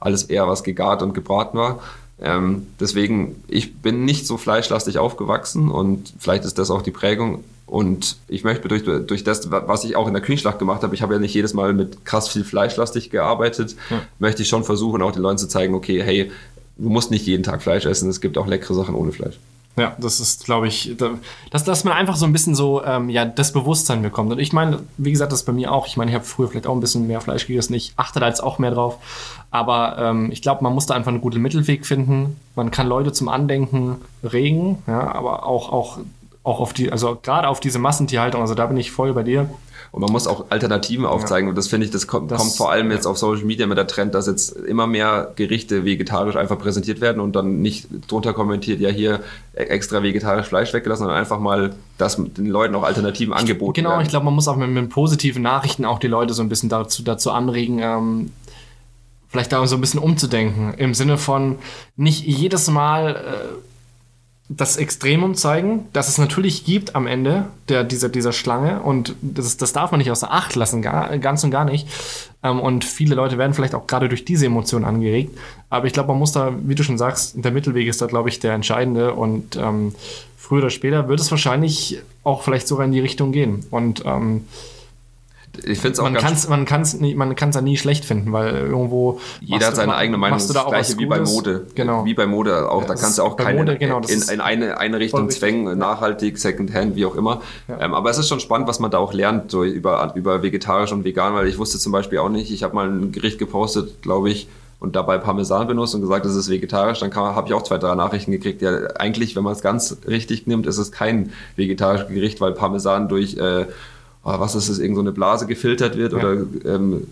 Alles eher was gegart und gebraten war. Ähm, deswegen, ich bin nicht so fleischlastig aufgewachsen und vielleicht ist das auch die Prägung. Und ich möchte durch, durch das, was ich auch in der Küchenschlacht gemacht habe, ich habe ja nicht jedes Mal mit krass viel fleischlastig gearbeitet, möchte ich schon versuchen, auch den Leuten zu zeigen, okay, hey, du musst nicht jeden Tag Fleisch essen, es gibt auch leckere Sachen ohne Fleisch. Ja, das ist, glaube ich, da- dass, dass man einfach so ein bisschen so, ähm, ja, das Bewusstsein bekommt. Und ich meine, wie gesagt, das bei mir auch. Ich meine, ich habe früher vielleicht auch ein bisschen mehr Fleisch gegessen. Ich achte da jetzt auch mehr drauf. Aber ähm, ich glaube, man muss da einfach einen guten Mittelweg finden. Man kann Leute zum Andenken regen, ja, aber auch, auch, auch auf die, also gerade auf diese Massentierhaltung, also da bin ich voll bei dir. Und man muss auch Alternativen aufzeigen. Und das finde ich, das kommt, Das- kommt vor allem jetzt auf Social Media mit der Trend, dass jetzt immer mehr Gerichte vegetarisch einfach präsentiert werden und dann nicht drunter kommentiert, ja hier e- extra vegetarisch Fleisch weggelassen, sondern einfach mal, dass den Leuten auch Alternativen angeboten Genau, werden. ich glaube, man muss auch mit, mit positiven Nachrichten auch die Leute so ein bisschen dazu, dazu anregen, ähm, vielleicht da so ein bisschen umzudenken. Im Sinne von nicht jedes Mal äh, das Extremum zeigen, das es natürlich gibt am Ende der, dieser, dieser Schlange und das, das darf man nicht außer Acht lassen, gar, ganz und gar nicht. Ähm, und viele Leute werden vielleicht auch gerade durch diese Emotion angeregt. Aber ich glaube, man muss da, wie du schon sagst, der Mittelweg ist da, glaube ich, der entscheidende und ähm, früher oder später wird es wahrscheinlich auch vielleicht sogar in die Richtung gehen. Und ähm, ich finde es auch man ganz kann es man kann's nie, man kann's ja nie schlecht finden, weil irgendwo Jeder hat seine du- eigene Meinung. machst du Das Gleiche wie bei. Mode. Genau. Wie bei Mode auch. Ja, da kannst du auch keine Mode, genau, in, in eine, eine Richtung zwängen, nachhaltig, Secondhand, wie auch immer. Ähm, aber es ist schon spannend, was man da auch lernt so über, über vegetarisch und vegan, weil ich wusste zum Beispiel auch nicht, ich habe mal ein Gericht gepostet, glaube ich, und dabei Parmesan benutzt und gesagt, das ist vegetarisch, dann habe ich auch zwei, drei Nachrichten gekriegt. Ja, eigentlich, wenn man es ganz richtig nimmt, ist es kein vegetarisches Gericht, weil Parmesan durch äh, oh, was ist das, irgend so eine Blase gefiltert wird Ja. oder ähm,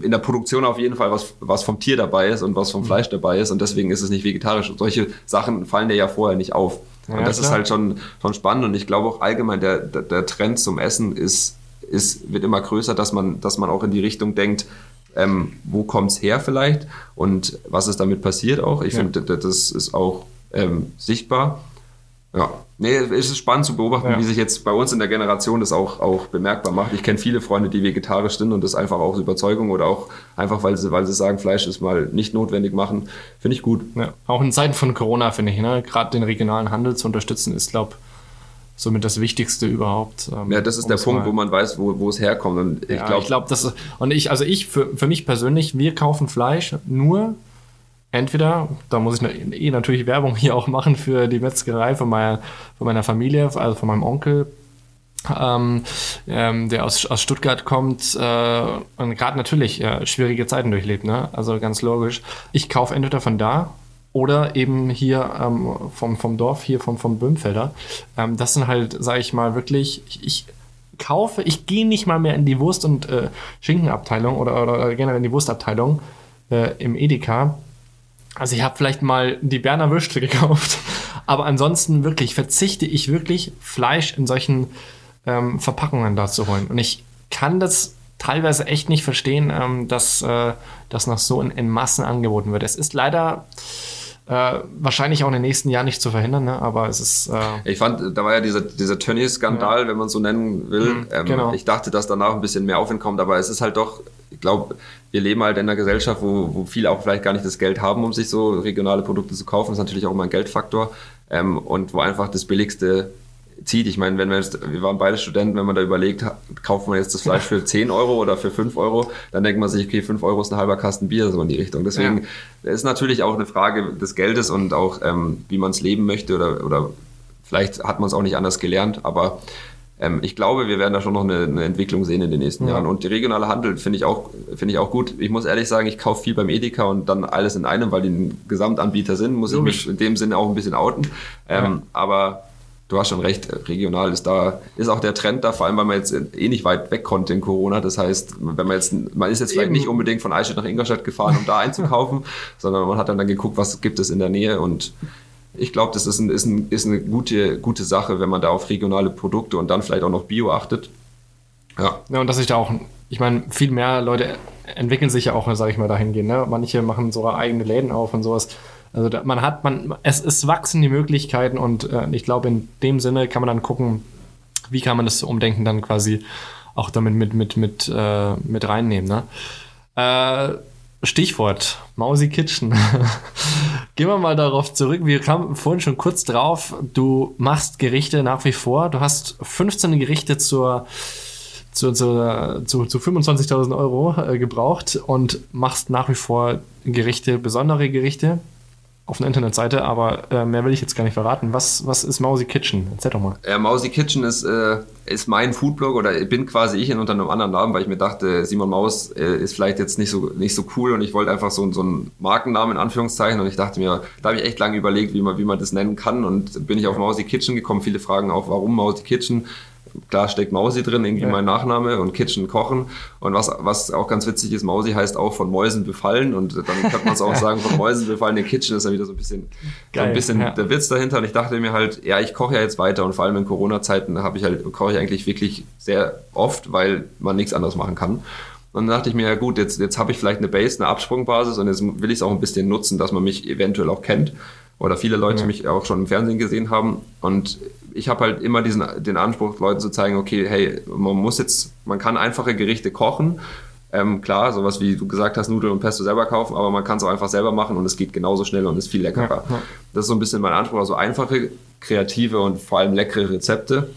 in der Produktion auf jeden Fall was, was vom Tier dabei ist und was Mhm. vom Fleisch dabei ist und deswegen ist es nicht vegetarisch. Und solche Sachen fallen dir ja vorher nicht auf. Ja, und das ist klar. halt schon, schon spannend und ich glaube auch allgemein der, der, der Trend zum Essen ist, ist, wird immer größer, dass man, dass man auch in die Richtung denkt, ähm, wo kommt's her vielleicht und was ist damit passiert auch. Ich Ja. finde, das ist auch ähm, sichtbar. Ja, nee, es ist spannend zu beobachten, Ja. wie sich jetzt bei uns in der Generation das auch, auch bemerkbar macht. Ich kenne viele Freunde, die vegetarisch sind und das einfach aus Überzeugung oder auch einfach, weil sie, weil sie sagen, Fleisch ist mal nicht notwendig machen. Finde ich gut. Ja, auch in Zeiten von Corona finde ich, ne, gerade den regionalen Handel zu unterstützen, ist, glaube somit das Wichtigste überhaupt. ähm, Ja, das ist um der Punkt, wo man weiß, wo, wo es herkommt. Und ich ja, glaube, ich glaube, das ist, und ich, also ich, für, für mich persönlich, wir kaufen Fleisch nur entweder, da muss ich eh natürlich Werbung hier auch machen für die Metzgerei von meiner, von meiner Familie, also von meinem Onkel, ähm, ähm, der aus, aus Stuttgart kommt äh, und gerade natürlich äh, schwierige Zeiten durchlebt, ne? Also ganz logisch. Ich kaufe entweder von da oder eben hier ähm, vom, vom Dorf, hier vom, vom Böhmfelder. Ähm, das sind halt, sage ich mal, wirklich, ich, ich kaufe, ich gehe nicht mal mehr in die Wurst- und äh, Schinkenabteilung oder, oder generell in die Wurstabteilung äh, im Edeka. Also ich habe vielleicht mal die Berner Würste gekauft, aber ansonsten wirklich verzichte ich wirklich Fleisch in solchen ähm, Verpackungen da zu holen. Und ich kann das teilweise echt nicht verstehen, ähm, dass äh, das noch so in, in Massen angeboten wird. Es ist leider äh, wahrscheinlich auch in den nächsten Jahren nicht zu verhindern, ne? aber es ist äh, Ich fand, da war ja dieser, dieser Tönnies-Skandal, wenn man es so nennen will. ähm, genau. Ich dachte, dass danach ein bisschen mehr Aufwind kommt, aber es ist halt doch, ich glaube, wir leben halt in einer Gesellschaft, wo, wo viele auch vielleicht gar nicht das Geld haben, um sich so regionale Produkte zu kaufen. Das ist natürlich auch immer ein Geldfaktor. Ähm, und wo einfach das Billigste zieht. Ich meine, wenn wir jetzt, wir waren beide Studenten, wenn man da überlegt, kauft man jetzt das Fleisch für 10 Euro oder für 5 Euro, dann denkt man sich, okay, 5 Euro ist ein halber Kasten Bier, so in die Richtung. Deswegen ist natürlich auch eine Frage des Geldes und auch, ähm, wie man es leben möchte oder, oder vielleicht hat man es auch nicht anders gelernt, aber ähm, ich glaube, wir werden da schon noch eine, eine Entwicklung sehen in den nächsten Ja. Jahren. Und die regionale Handel finde ich auch, finde ich auch gut. Ich muss ehrlich sagen, ich kaufe viel beim Edeka und dann alles in einem, weil die ein Gesamtanbieter sind, muss Logisch. ich mich in dem Sinne auch ein bisschen outen. Ähm, Aber du hast schon recht, regional ist da, ist auch der Trend da, vor allem weil man jetzt eh nicht weit weg konnte in Corona. Das heißt, wenn man jetzt, man ist jetzt vielleicht Eben. nicht unbedingt von Eichstätt nach Ingolstadt gefahren, um da einzukaufen, sondern man hat dann, dann geguckt, was gibt es in der Nähe und ich glaube, das ist, ein, ist, ein, ist eine gute, gute Sache, wenn man da auf regionale Produkte und dann vielleicht auch noch Bio achtet. Ja, Ja, und dass sich da auch, ich meine, viel mehr Leute entwickeln sich ja auch, sage ich mal, dahingehend. Ne? Manche machen sogar eigene Läden auf und sowas. Also da, man hat, man, es, es wachsen die Möglichkeiten und äh, ich glaube, in dem Sinne kann man dann gucken, wie kann man das Umdenken dann quasi auch damit mit, mit, mit, äh, mit reinnehmen. Ne? Äh, Stichwort Mausi Kitchen. Gehen wir mal darauf zurück. Wir kamen vorhin schon kurz drauf. Du machst Gerichte nach wie vor. Du hast 15 Gerichte zur zu, zu, zu, zu 25.000 Euro äh, gebraucht und machst nach wie vor Gerichte, besondere Gerichte auf einer Internetseite, aber äh, mehr will ich jetzt gar nicht verraten. Was, was ist Mausi Kitchen? Erzähl doch mal. äh, Mausi Kitchen ist, äh, ist mein Foodblog oder bin quasi ich in unter einem anderen Namen, weil ich mir dachte, Simon Maus äh, ist vielleicht jetzt nicht so, nicht so cool und ich wollte einfach so, so einen Markennamen in Anführungszeichen und ich dachte mir, da habe ich echt lange überlegt, wie man, wie man das nennen kann und bin ich auf Mausi Kitchen gekommen. Viele fragen auch, warum Mausi Kitchen? Klar steckt Mausi drin, irgendwie Ja. mein Nachname und Kitchen kochen. Und was, was auch ganz witzig ist, Mausi heißt auch von Mäusen befallen und dann könnte man es auch sagen, von Mäusen befallen. Der Kitchen ist ja wieder so ein bisschen, so Geil, ein bisschen ja. der Witz dahinter. Und ich dachte mir halt, ja, ich koche ja jetzt weiter und vor allem in Corona-Zeiten habe ich halt, koche ich eigentlich wirklich sehr oft, weil man nichts anderes machen kann. Und dann dachte ich mir, ja gut, jetzt, jetzt habe ich vielleicht eine Base, eine Absprungbasis und jetzt will ich es auch ein bisschen nutzen, dass man mich eventuell auch kennt oder viele Leute Ja. mich auch schon im Fernsehen gesehen haben. Und ich habe halt immer diesen, den Anspruch, Leuten zu zeigen, okay, hey, man muss jetzt, man kann einfache Gerichte kochen. Ähm, klar, sowas wie du gesagt hast, Nudeln und Pesto selber kaufen, aber man kann es auch einfach selber machen und es geht genauso schnell und ist viel leckerer. Ja, ja. Das ist so ein bisschen mein Anspruch, also einfache, kreative und vor allem leckere Rezepte.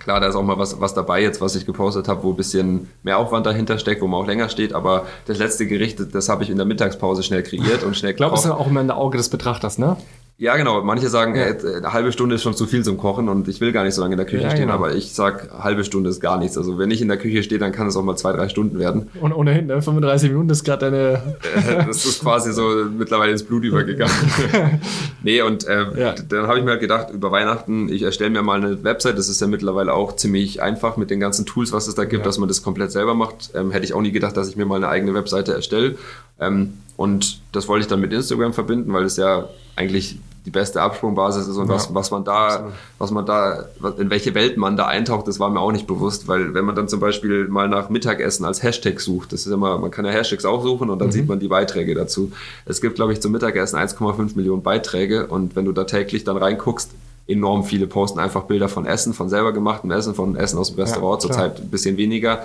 Klar, da ist auch mal was, was dabei jetzt, was ich gepostet habe, wo ein bisschen mehr Aufwand dahinter steckt, wo man auch länger steht, aber das letzte Gericht, das habe ich in der Mittagspause schnell kreiert und schnell Ich glaube, es ist gekocht. ja auch immer in der Auge des Betrachters, ne? Ja, genau. Manche sagen, Ja. äh, eine halbe Stunde ist schon zu viel zum Kochen und ich will gar nicht so lange in der Küche Ja, stehen, genau. aber ich sag, halbe Stunde ist gar nichts. Also wenn ich in der Küche stehe, dann kann es auch mal zwei, drei Stunden werden. Und ohnehin, ne? 35 Minuten ist gerade deine. Äh, das ist quasi so mittlerweile ins Blut übergegangen. nee, und äh, Ja. dann habe ich mir halt gedacht, über Weihnachten, ich erstelle mir mal eine Website. Das ist ja mittlerweile auch ziemlich einfach mit den ganzen Tools, was es da gibt, dass man das komplett selber macht. Ähm, hätte ich auch nie gedacht, dass ich mir mal eine eigene Webseite erstelle. Ähm, und das wollte ich dann mit Instagram verbinden, weil es ja eigentlich die beste Absprungbasis ist und Ja. was, was man da, Absolut. was man da, in welche Welt man da eintaucht, das war mir auch nicht bewusst, weil wenn man dann zum Beispiel mal nach Mittagessen als Hashtag sucht, das ist immer, man kann ja Hashtags auch suchen und dann sieht man die Beiträge dazu. Es gibt, glaube ich, zum Mittagessen 1,5 Millionen Beiträge und wenn du da täglich dann reinguckst, enorm viele posten einfach Bilder von Essen, von selber gemachtem Essen, von Essen aus dem Restaurant, klar. zurzeit ein bisschen weniger.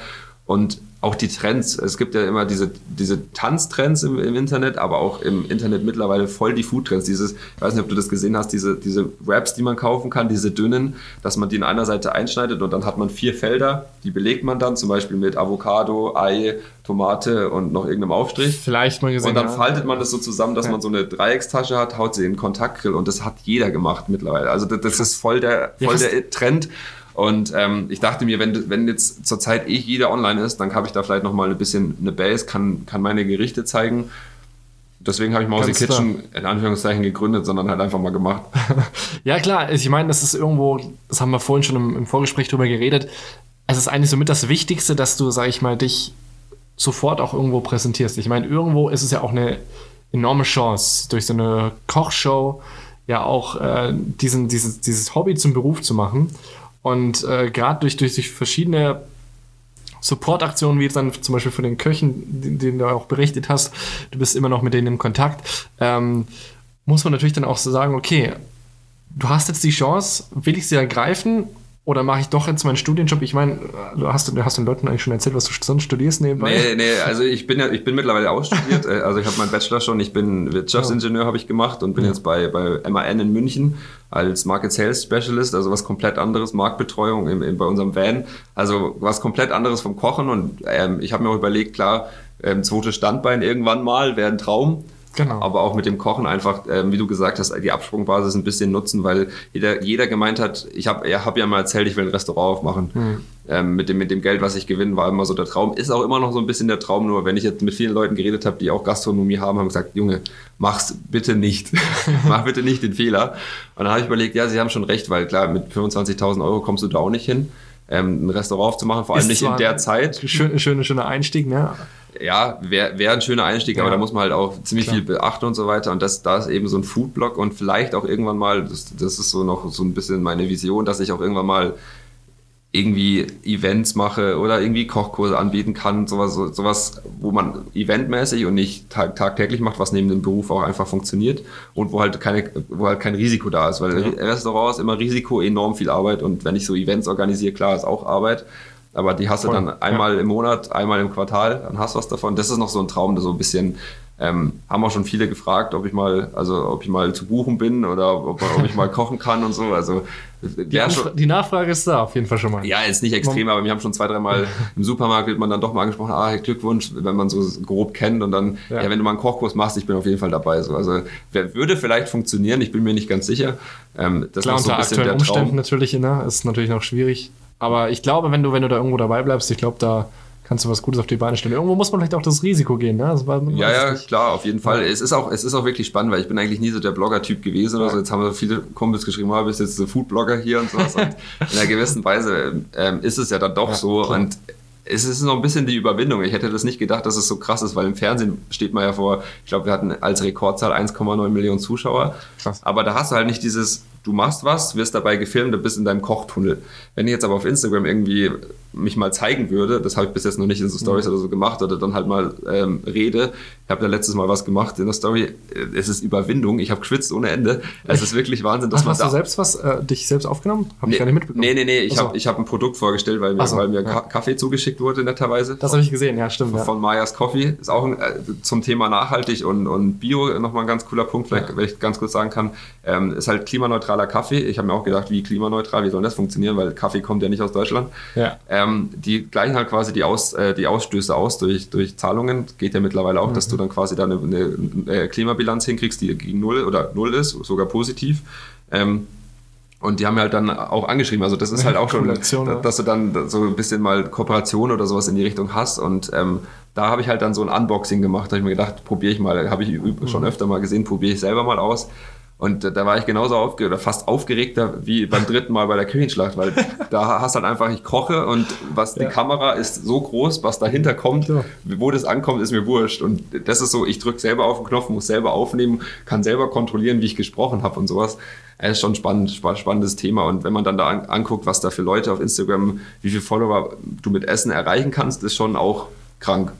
Und auch die Trends. Es gibt ja immer diese, diese Tanztrends im, im Internet, aber auch im Internet mittlerweile voll die Foodtrends. Dieses, ich weiß nicht, ob du das gesehen hast, diese, diese Wraps, die man kaufen kann, diese dünnen, dass man die in einer Seite einschneidet und dann hat man vier Felder, die belegt man dann, zum Beispiel mit Avocado, Ei, Tomate und noch irgendeinem Aufstrich. Vielleicht mal gesehen. Und dann ja. faltet man das so zusammen, dass Ja. man so eine Dreieckstasche hat, haut sie in den Kontaktgrill und das hat jeder gemacht mittlerweile. Also das, das ist voll der, voll der Trend. Und ähm, ich dachte mir, wenn, wenn jetzt zurzeit eh jeder online ist, dann habe ich da vielleicht noch mal ein bisschen eine Base, kann, kann meine Gerichte zeigen. Deswegen habe ich Mousy. Kitchen in Anführungszeichen gegründet, sondern halt einfach mal gemacht. Ja, klar, ich meine, das ist irgendwo, das haben wir vorhin schon im, im Vorgespräch drüber geredet. Es ist eigentlich somit das Wichtigste, dass du, sag ich mal, dich sofort auch irgendwo präsentierst. Ich meine, irgendwo ist es ja auch eine enorme Chance, durch so eine Kochshow ja auch äh, diesen, dieses, dieses Hobby zum Beruf zu machen. Und äh, gerade durch, durch, durch verschiedene Supportaktionen, wie jetzt dann zum Beispiel von den Köchen, den, den du auch berichtet hast, du bist immer noch mit denen in Kontakt, ähm, muss man natürlich dann auch so sagen, okay, du hast jetzt die Chance, will ich sie ergreifen oder mache ich doch jetzt meinen Studienjob? Ich meine, du hast, du hast den Leuten eigentlich schon erzählt, was du sonst studierst nebenbei. Nee, nee, also ich bin ja, ich bin mittlerweile ausstudiert. Äh, Also ich habe meinen Bachelor schon, ich bin Wirtschaftsingenieur habe ich gemacht und bin jetzt bei, bei MAN in München als Market Sales Specialist, also was komplett anderes, Marktbetreuung im, im, bei unserem Van. Also was komplett anderes vom Kochen und ähm, ich habe mir auch überlegt, klar, ähm, zweites Standbein irgendwann mal wäre ein Traum. Genau. Aber auch mit dem Kochen einfach, ähm, wie du gesagt hast, die Absprungbasis ein bisschen nutzen, weil jeder, jeder gemeint hat, ich habe hab ja mal erzählt, ich will ein Restaurant aufmachen. Ähm, mit, dem, mit dem Geld, was ich gewinne, war immer so der Traum. Ist auch immer noch so ein bisschen der Traum, nur wenn ich jetzt mit vielen Leuten geredet habe, die auch Gastronomie haben, haben gesagt, Junge, mach's bitte nicht. Mach bitte nicht den Fehler. Und dann habe ich überlegt, ja, sie haben schon recht, weil klar, mit 25.000 Euro kommst du da auch nicht hin. Ähm, ein Restaurant aufzumachen, vor allem Ist nicht in der Zeit. Schön, schöner, schöner Einstieg, ne? Ja, wäre wär ein schöner Einstieg, aber Ja. da muss man halt auch ziemlich Klar. viel beachten und so weiter. Und das, da ist eben so ein Foodblog und vielleicht auch irgendwann mal, das, das ist so noch so ein bisschen meine Vision, dass ich auch irgendwann mal irgendwie Events mache oder irgendwie Kochkurse anbieten kann, sowas, so- sowas, wo man eventmäßig und nicht tag, tagtäglich macht, was neben dem Beruf auch einfach funktioniert und wo halt keine, wo halt kein Risiko da ist, weil Restaurant ist immer Risiko, enorm viel Arbeit und wenn ich so Events organisiere, klar, ist auch Arbeit, aber die hast du dann einmal im Monat, einmal im Quartal, dann hast du was davon. Das ist noch so ein Traum, der so ein bisschen, ähm, haben auch schon viele gefragt, ob ich mal, also ob ich mal zu buchen bin oder ob, ob ich mal kochen kann und so. Also Die, Anfra die Nachfrage ist da auf jeden Fall schon mal. ja, ist nicht extrem, aber wir haben schon zwei, dreimal im Supermarkt wird man dann doch mal angesprochen, ah, Glückwunsch, wenn man so grob kennt und dann, Ja. ja, wenn du mal einen Kochkurs machst, ich bin auf jeden Fall dabei. So. Also wer, würde vielleicht funktionieren, ich bin mir nicht ganz sicher. Ähm, das Klar, ist unter so ein bisschen aktuellen. Umständen natürlich, ne? Ist natürlich noch schwierig. Aber ich glaube, wenn du, wenn du da irgendwo dabei bleibst, ich glaube, da kannst du was Gutes auf die Beine stellen. Irgendwo muss man vielleicht auch das Risiko gehen, ne? Weil man Ja, ja, nicht. klar, auf jeden Fall. Es ist auch, es ist auch wirklich spannend, weil ich bin eigentlich nie so der Blogger-Typ gewesen oder so. Jetzt haben so viele Kumpels geschrieben, ah, bist jetzt so Food-Blogger hier und sowas. und in einer gewissen Weise ähm, ist es ja dann doch Ja, so klar. und es ist noch ein bisschen die Überwindung. Ich hätte das nicht gedacht, dass es so krass ist, weil im Fernsehen steht man ja vor, ich glaube, wir hatten als Rekordzahl 1,9 Millionen Zuschauer. Krass. Aber da hast du halt nicht dieses, du machst was, wirst dabei gefilmt, du bist in deinem Kochtunnel. Wenn ich jetzt aber auf Instagram irgendwie mich mal zeigen würde, das habe ich bis jetzt noch nicht in so Stories Mhm. oder so gemacht, oder dann halt mal ähm, rede. Ich habe da letztes Mal was gemacht in der Story. Äh, Es ist Überwindung. Ich habe geschwitzt ohne Ende. Es ist wirklich Wahnsinn, dass Ach, man hast da du selbst was, äh, dich selbst aufgenommen? Habe ich gar nicht mitbekommen. Nee, nee, nee. Ich habe hab ein Produkt vorgestellt, weil mir, so, weil mir ja. Ka- Kaffee zugeschickt wurde, netterweise. Das habe ich gesehen, ja, stimmt. Ja. Von Mayas Coffee. Ist auch ein, äh, zum Thema nachhaltig und, und Bio nochmal ein ganz cooler Punkt, vielleicht, wenn ich ganz kurz sagen kann. Ähm, ist halt klimaneutraler Kaffee. Ich habe mir auch gedacht, wie klimaneutral, wie soll das funktionieren, weil Kaffee kommt ja nicht aus Deutschland. Ja. Ähm, die gleichen halt quasi die, aus, äh, die Ausstöße aus durch, durch Zahlungen. Geht ja mittlerweile auch, dass du dann quasi da eine, eine, eine Klimabilanz hinkriegst, die gegen null oder null ist, sogar positiv. Ähm, und die haben mir halt dann auch angeschrieben. Also das ist halt auch schon, dass du dann so ein bisschen mal Kooperation oder sowas in die Richtung hast. Und ähm, da habe ich halt dann so ein Unboxing gemacht. Da habe ich mir gedacht, probiere ich mal. Habe ich Mhm. schon öfter mal gesehen, probiere ich selber mal aus. Und da war ich genauso aufge oder fast aufgeregter wie beim dritten Mal bei der Küchenschlacht, weil da hast halt einfach, ich koche und was die Ja. Kamera ist so groß, was dahinter kommt, wo das ankommt, ist mir wurscht. Und das ist so, ich drücke selber auf den Knopf, muss selber aufnehmen, kann selber kontrollieren, wie ich gesprochen habe und sowas. Es ist schon spannend, spa- spannendes Thema. Und wenn man dann da an, anguckt, was da für Leute auf Instagram, wie viele Follower du mit Essen erreichen kannst, ist schon auch krank.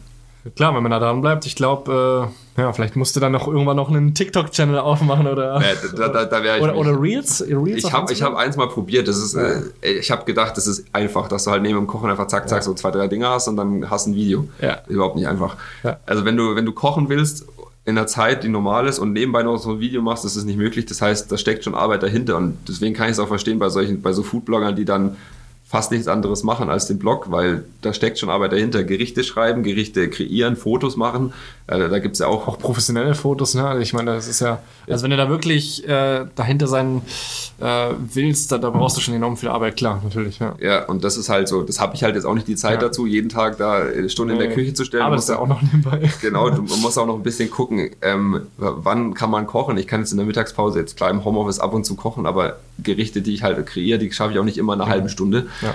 Klar, wenn man da dran bleibt, ich glaube, äh, ja, vielleicht musst du dann noch irgendwann noch einen TikTok-Channel aufmachen oder, Äh, da, da, da ich oder, oder Reels. Reels Ich habe hab eins mal probiert. Das ist, äh, ich habe gedacht, das ist einfach, dass du halt neben dem Kochen einfach zack, zack, so zwei, drei Dinge hast und dann hast ein Video. Ja. Überhaupt nicht einfach. Ja. Also wenn du, wenn du kochen willst in einer Zeit, die normal ist und nebenbei noch so ein Video machst, das ist nicht möglich. Das heißt, da steckt schon Arbeit dahinter und deswegen kann ich es auch verstehen bei solchen, bei so Foodbloggern, die dann fast nichts anderes machen als den Blog, weil da steckt schon Arbeit dahinter. Gerichte schreiben, Gerichte kreieren, Fotos machen. Äh, da gibt's ja auch auch professionelle Fotos, ne? Also Ich meine, das ist ja, also wenn du da wirklich äh, dahinter sein äh, willst, da, da brauchst du schon enorm viel Arbeit, klar, natürlich, ja. Ja, und das ist halt so, das habe ich halt jetzt auch nicht die Zeit Ja. dazu, jeden Tag da eine Stunde in der Nee. Küche zu stellen. Aber Muss das ist ja auch noch nebenbei. Genau, du man muss auch noch ein bisschen gucken, ähm, wann kann man kochen. Ich kann jetzt in der Mittagspause jetzt klar im Homeoffice ab und zu kochen, aber Gerichte, die ich halt kreiere, die schaffe ich auch nicht immer in einer halben Stunde. Ja.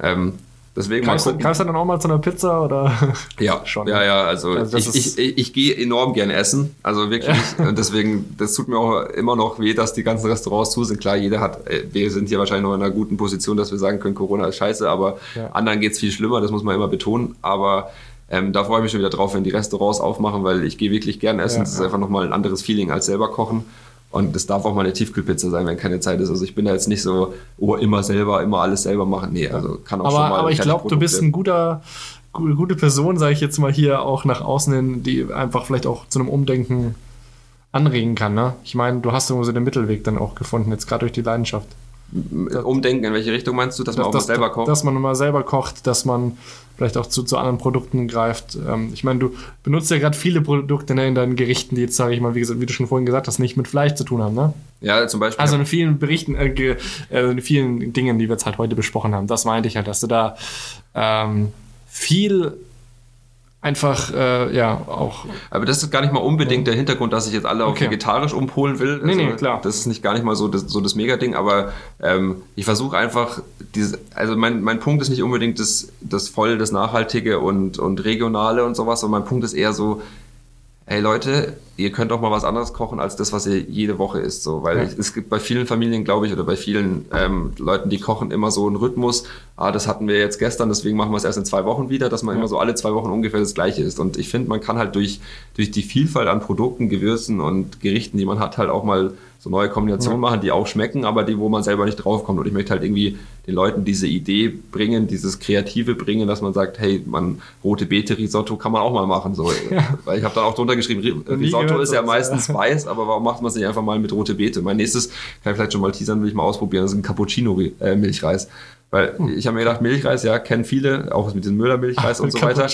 Ähm, deswegen mal Greifst, du- gucken. greifst du dann auch mal zu einer Pizza oder? Ja, Schon. ja, ja, also, Also ich, ich, ich, ich gehe enorm gern essen, also wirklich. Und deswegen, das tut mir auch immer noch weh, dass die ganzen Restaurants zu sind. Klar, jeder hat, äh, wir sind hier wahrscheinlich noch in einer guten Position, dass wir sagen können, Corona ist scheiße, aber Ja. anderen geht's viel schlimmer, das muss man immer betonen. Aber ähm, da freue ich mich schon wieder drauf, wenn die Restaurants aufmachen, weil ich gehe wirklich gern essen. Ja, das ist ja. einfach nochmal ein anderes Feeling als selber kochen. Und das darf auch mal eine Tiefkühlpizza sein, wenn keine Zeit ist. Also ich bin da jetzt nicht so, oh, immer selber, immer alles selber machen. Nee, also kann auch schon Aber, mal aber ich glaube, du bist ein guter, gu- gute Person, sage ich jetzt mal hier auch nach außen hin, die einfach vielleicht auch zu einem Umdenken anregen kann. Ne? Ich meine, du hast irgendwo so den Mittelweg dann auch gefunden, jetzt gerade durch die Leidenschaft. Umdenken, in welche Richtung meinst du, dass man auch mal selber kocht? Dass man mal selber kocht, dass man vielleicht auch zu, zu anderen Produkten greift. Ähm, ich meine, du benutzt ja gerade viele Produkte ne, in deinen Gerichten, die jetzt, sage ich mal, wie, gesagt, wie du schon vorhin gesagt hast, nicht mit Fleisch zu tun haben. Ne? Ja, zum Beispiel. Also in vielen Berichten, äh, äh, in vielen Dingen, die wir jetzt halt heute besprochen haben, das meinte ich halt, dass du da ähm, viel einfach, äh, ja, auch aber das ist gar nicht mal unbedingt der Hintergrund, dass ich jetzt alle auf Okay. vegetarisch umpolen will. Also Nee, nee, klar. Das ist nicht gar nicht mal so das, so das Mega-Ding, aber ähm, ich versuche einfach, diese, also mein, mein Punkt ist nicht unbedingt das, das voll, das Nachhaltige und, und Regionale und sowas, sondern mein Punkt ist eher so, ey Leute, ihr könnt auch mal was anderes kochen als das, was ihr jede Woche isst. So, weil Ja. es gibt bei vielen Familien, glaube ich, oder bei vielen ähm, Leuten, die kochen, immer so einen Rhythmus. Ah, das hatten wir jetzt gestern, deswegen machen wir es erst in zwei Wochen wieder, dass man Ja. immer so alle zwei Wochen ungefähr das Gleiche isst. Und ich finde, man kann halt durch, durch die Vielfalt an Produkten, Gewürzen und Gerichten, die man hat, halt auch mal so neue Kombinationen machen, die auch schmecken, aber die, wo man selber nicht draufkommt. Und ich möchte halt irgendwie den Leuten diese Idee bringen, dieses Kreative bringen, dass man sagt, hey, man rote Beete Risotto kann man auch mal machen. So. Weil ich habe dann auch drunter geschrieben, Risotto ist ja meistens ja. weiß, aber warum macht man es nicht einfach mal mit rote Beete? Mein nächstes, kann ich vielleicht schon mal teasern, will ich mal ausprobieren, das ist ein Cappuccino-Milchreis. Weil Hm. ich habe mir gedacht, Milchreis, ja, kennen viele, auch mit dem Müller-Milchreis und so weiter.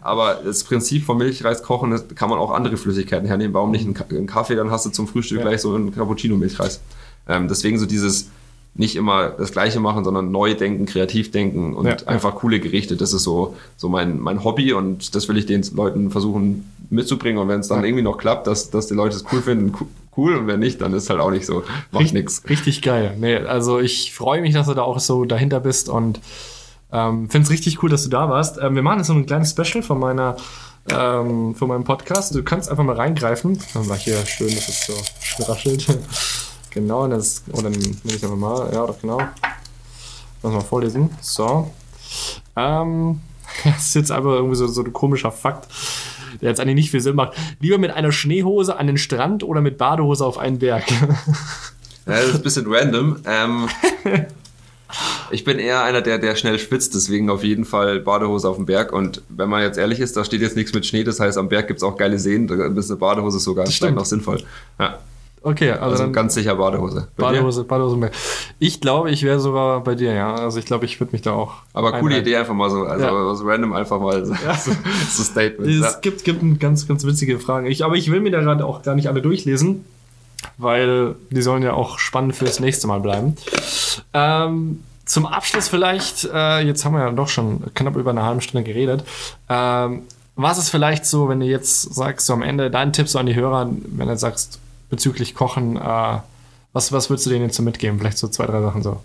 Aber das Prinzip vom Milchreis kochen, das kann man auch andere Flüssigkeiten hernehmen. Warum nicht einen Ka- einen Kaffee, dann hast du zum Frühstück Ja. gleich so einen Cappuccino-Milchreis. Ähm, deswegen so dieses nicht immer das Gleiche machen, sondern neu denken, kreativ denken und Ja, einfach coole Gerichte. Das ist so, so mein, mein Hobby und das will ich den Leuten versuchen mitzubringen. Und wenn es dann Ja. irgendwie noch klappt, dass, dass die Leute es cool finden, cool. Und wenn nicht, dann ist halt auch nicht so. Macht Richtig- nix. Richtig geil. Nee, also ich freue mich, dass du da auch so dahinter bist und ähm, finde es richtig cool, dass du da warst. Ähm, wir machen jetzt so ein kleines Special von meiner ähm, von meinem Podcast. Du kannst einfach mal reingreifen. Dann war hier schön, dass es so raschelt. genau, das, oder dann nehme ich einfach mal, ja, doch genau. Lass mal vorlesen. So. Ähm, das ist jetzt einfach irgendwie so, so ein komischer Fakt, der jetzt eigentlich nicht viel Sinn macht. Lieber mit einer Schneehose an den Strand oder mit Badehose auf einen Berg? Ja, das ist ein bisschen random. Ähm, ich bin eher einer, der, der schnell schwitzt, deswegen auf jeden Fall Badehose auf dem Berg. Und wenn man jetzt ehrlich ist, da steht jetzt nichts mit Schnee, das heißt, am Berg gibt's auch geile Seen, da ist eine Badehose sogar noch sinnvoll. Ja. Okay, also, Also ganz sicher Badehose. Bei dir? Badehose, Badehose mehr. Ich glaube, ich wäre sogar bei dir, ja. Also ich glaube, ich würde mich da auch. Aber coole einreihen. Idee einfach mal so, also Ja. was random einfach mal so, so, so Statement. Es Ja. gibt, gibt ein ganz, ganz witzige Fragen. Ich, aber ich will mir da gerade auch gar nicht alle durchlesen, weil die sollen ja auch spannend fürs nächste Mal bleiben. Ähm, zum Abschluss vielleicht, äh, jetzt haben wir ja doch schon knapp über eine halbe Stunde geredet. Ähm, was ist vielleicht so, wenn du jetzt sagst, so am Ende dein Tipp so an die Hörer, wenn du sagst, bezüglich Kochen, äh, was, was würdest du denen jetzt so mitgeben? Vielleicht so zwei, drei Sachen so.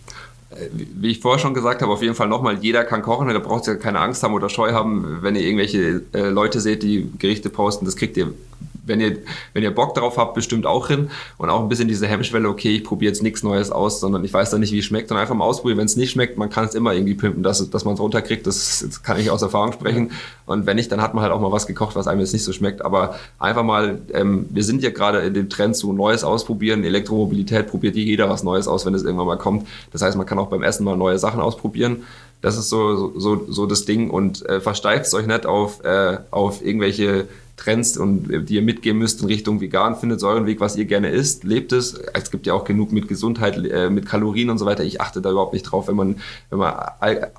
Wie ich vorher schon gesagt habe, auf jeden Fall nochmal, jeder kann kochen, da braucht ihr keine Angst haben oder Scheu haben, wenn ihr irgendwelche äh, Leute seht, die Gerichte posten, das kriegt ihr, wenn ihr, wenn ihr Bock darauf habt, bestimmt auch hin. Und auch ein bisschen diese Hemmschwelle, okay, ich probiere jetzt nichts Neues aus, sondern ich weiß dann nicht, wie es schmeckt. Und einfach mal ausprobieren, wenn es nicht schmeckt, man kann es immer irgendwie pimpen, dass, dass man es runterkriegt, das, das kann ich aus Erfahrung sprechen. Und wenn nicht, dann hat man halt auch mal was gekocht, was einem jetzt nicht so schmeckt, aber einfach mal, ähm, wir sind ja gerade in dem Trend zu Neues ausprobieren, Elektromobilität probiert jeder was Neues aus, wenn es irgendwann mal kommt, das heißt, man kann auch beim Essen mal neue Sachen ausprobieren. Das ist so, so, so das Ding und äh, versteift euch nicht auf, äh, auf irgendwelche Trends und äh, die ihr mitgehen müsst in Richtung vegan, findet euren Weg, was ihr gerne isst, lebt es. Es gibt ja auch genug mit Gesundheit, äh, mit Kalorien und so weiter. Ich achte da überhaupt nicht drauf. Wenn man, wenn man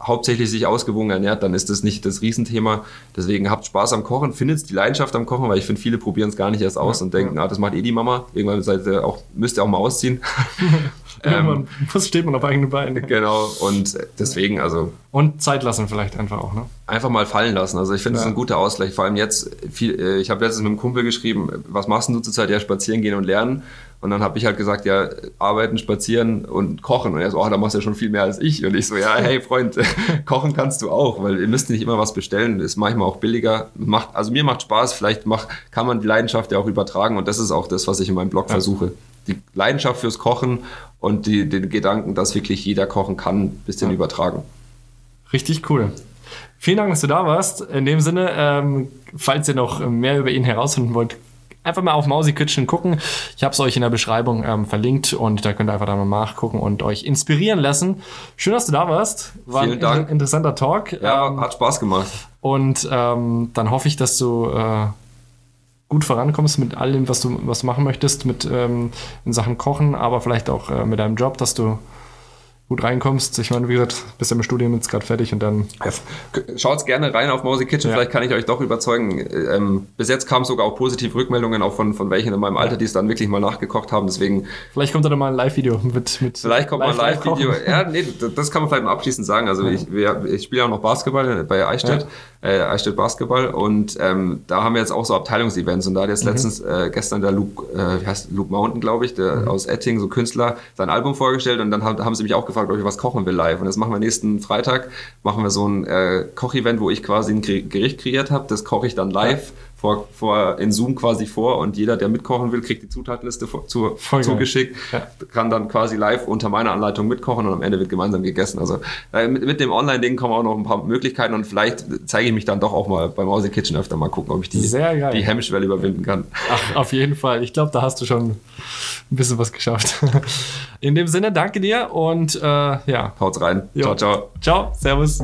hauptsächlich sich ausgewogen ernährt, dann ist das nicht das Riesenthema. Deswegen habt Spaß am Kochen, findet die Leidenschaft am Kochen, weil ich finde, viele probieren es gar nicht erst aus Ja, und denken, ah, das macht eh die Mama. Irgendwann seid ihr auch, müsst ihr auch mal ausziehen. Irgendwann muss, steht man auf eigenen Beinen. genau. Und deswegen, also Und Zeit lassen vielleicht einfach auch, ne? einfach mal fallen lassen. Also ich finde, ist Ja. ein guter Ausgleich. Vor allem jetzt, viel, äh, ich habe letztens mit einem Kumpel geschrieben, was machst du zurzeit? Ja, spazieren gehen und lernen. Und dann habe ich halt gesagt, ja, arbeiten, spazieren und kochen. Und er so, oh, da machst du ja schon viel mehr als ich. Und ich so, ja, hey Freund, kochen kannst du auch, weil ihr müsst nicht immer was bestellen. Ist manchmal auch billiger. Macht, also mir macht Spaß. Vielleicht mach, kann man die Leidenschaft ja auch übertragen. Und das ist auch das, was ich in meinem Blog versuche. Die Leidenschaft fürs Kochen und die, den Gedanken, dass wirklich jeder kochen kann, ein bisschen Ja. übertragen. Richtig cool. Vielen Dank, dass du da warst. In dem Sinne, ähm, falls ihr noch mehr über ihn herausfinden wollt, einfach mal auf Mausi Kitchen gucken. Ich habe es euch in der Beschreibung ähm, verlinkt und da könnt ihr einfach da mal nachgucken und euch inspirieren lassen. Schön, dass du da warst. War Vielen ein Dank. inter interessanter Talk. Ja, Ähm, hat Spaß gemacht. und ähm, dann hoffe ich, dass du äh, gut vorankommst mit allem, was du, was du machen möchtest, mit ähm, in Sachen Kochen, aber vielleicht auch äh, mit deinem Job, dass du gut reinkommst. Ich meine, wie gesagt, bist ja im Studium jetzt gerade fertig und dann Schaut gerne rein auf Mausi Kitchen, Ja. vielleicht kann ich euch doch überzeugen. Ähm, bis jetzt kamen sogar auch positive Rückmeldungen, auch von, von welchen in meinem Alter, die es dann wirklich mal nachgekocht haben. Deswegen, vielleicht kommt da noch mal ein Live-Video mit, mit vielleicht kommt mal ein Live-Video. Ja, nee, das- kann man vielleicht mal abschließend sagen. Also ich, wir, ich spiele auch noch Basketball bei Eichstätt, äh, Eichstätt Basketball. Und ähm, da haben wir jetzt auch so Abteilungsevents. Und da hat jetzt letztens äh, gestern der Luke, äh, wie heißt Luke Mountain, glaube ich, der aus Etting, so Künstler, sein Album vorgestellt. Und dann haben, haben sie mich auch gefragt, ob ich was kochen will live. Und das machen wir nächsten Freitag, machen wir so ein äh, Kochevent, wo ich quasi ein Geri- Gericht kreiert habe, das koche ich dann live vor, vor, in Zoom quasi vor und jeder, der mitkochen will, kriegt die Zutatenliste vor, zu, zugeschickt, Ja. kann dann quasi live unter meiner Anleitung mitkochen und am Ende wird gemeinsam gegessen. Also äh, mit, mit dem Online-Ding kommen auch noch ein paar Möglichkeiten und vielleicht zeige ich mich dann doch auch mal beim Mausi Kitchen öfter mal gucken, ob ich die, die Hemmschwelle überwinden kann. Ach, auf jeden Fall. Ich glaube, da hast du schon ein bisschen was geschafft. In dem Sinne, danke dir und äh, ja, Haut's rein. Jo. Ciao, ciao. ciao, servus.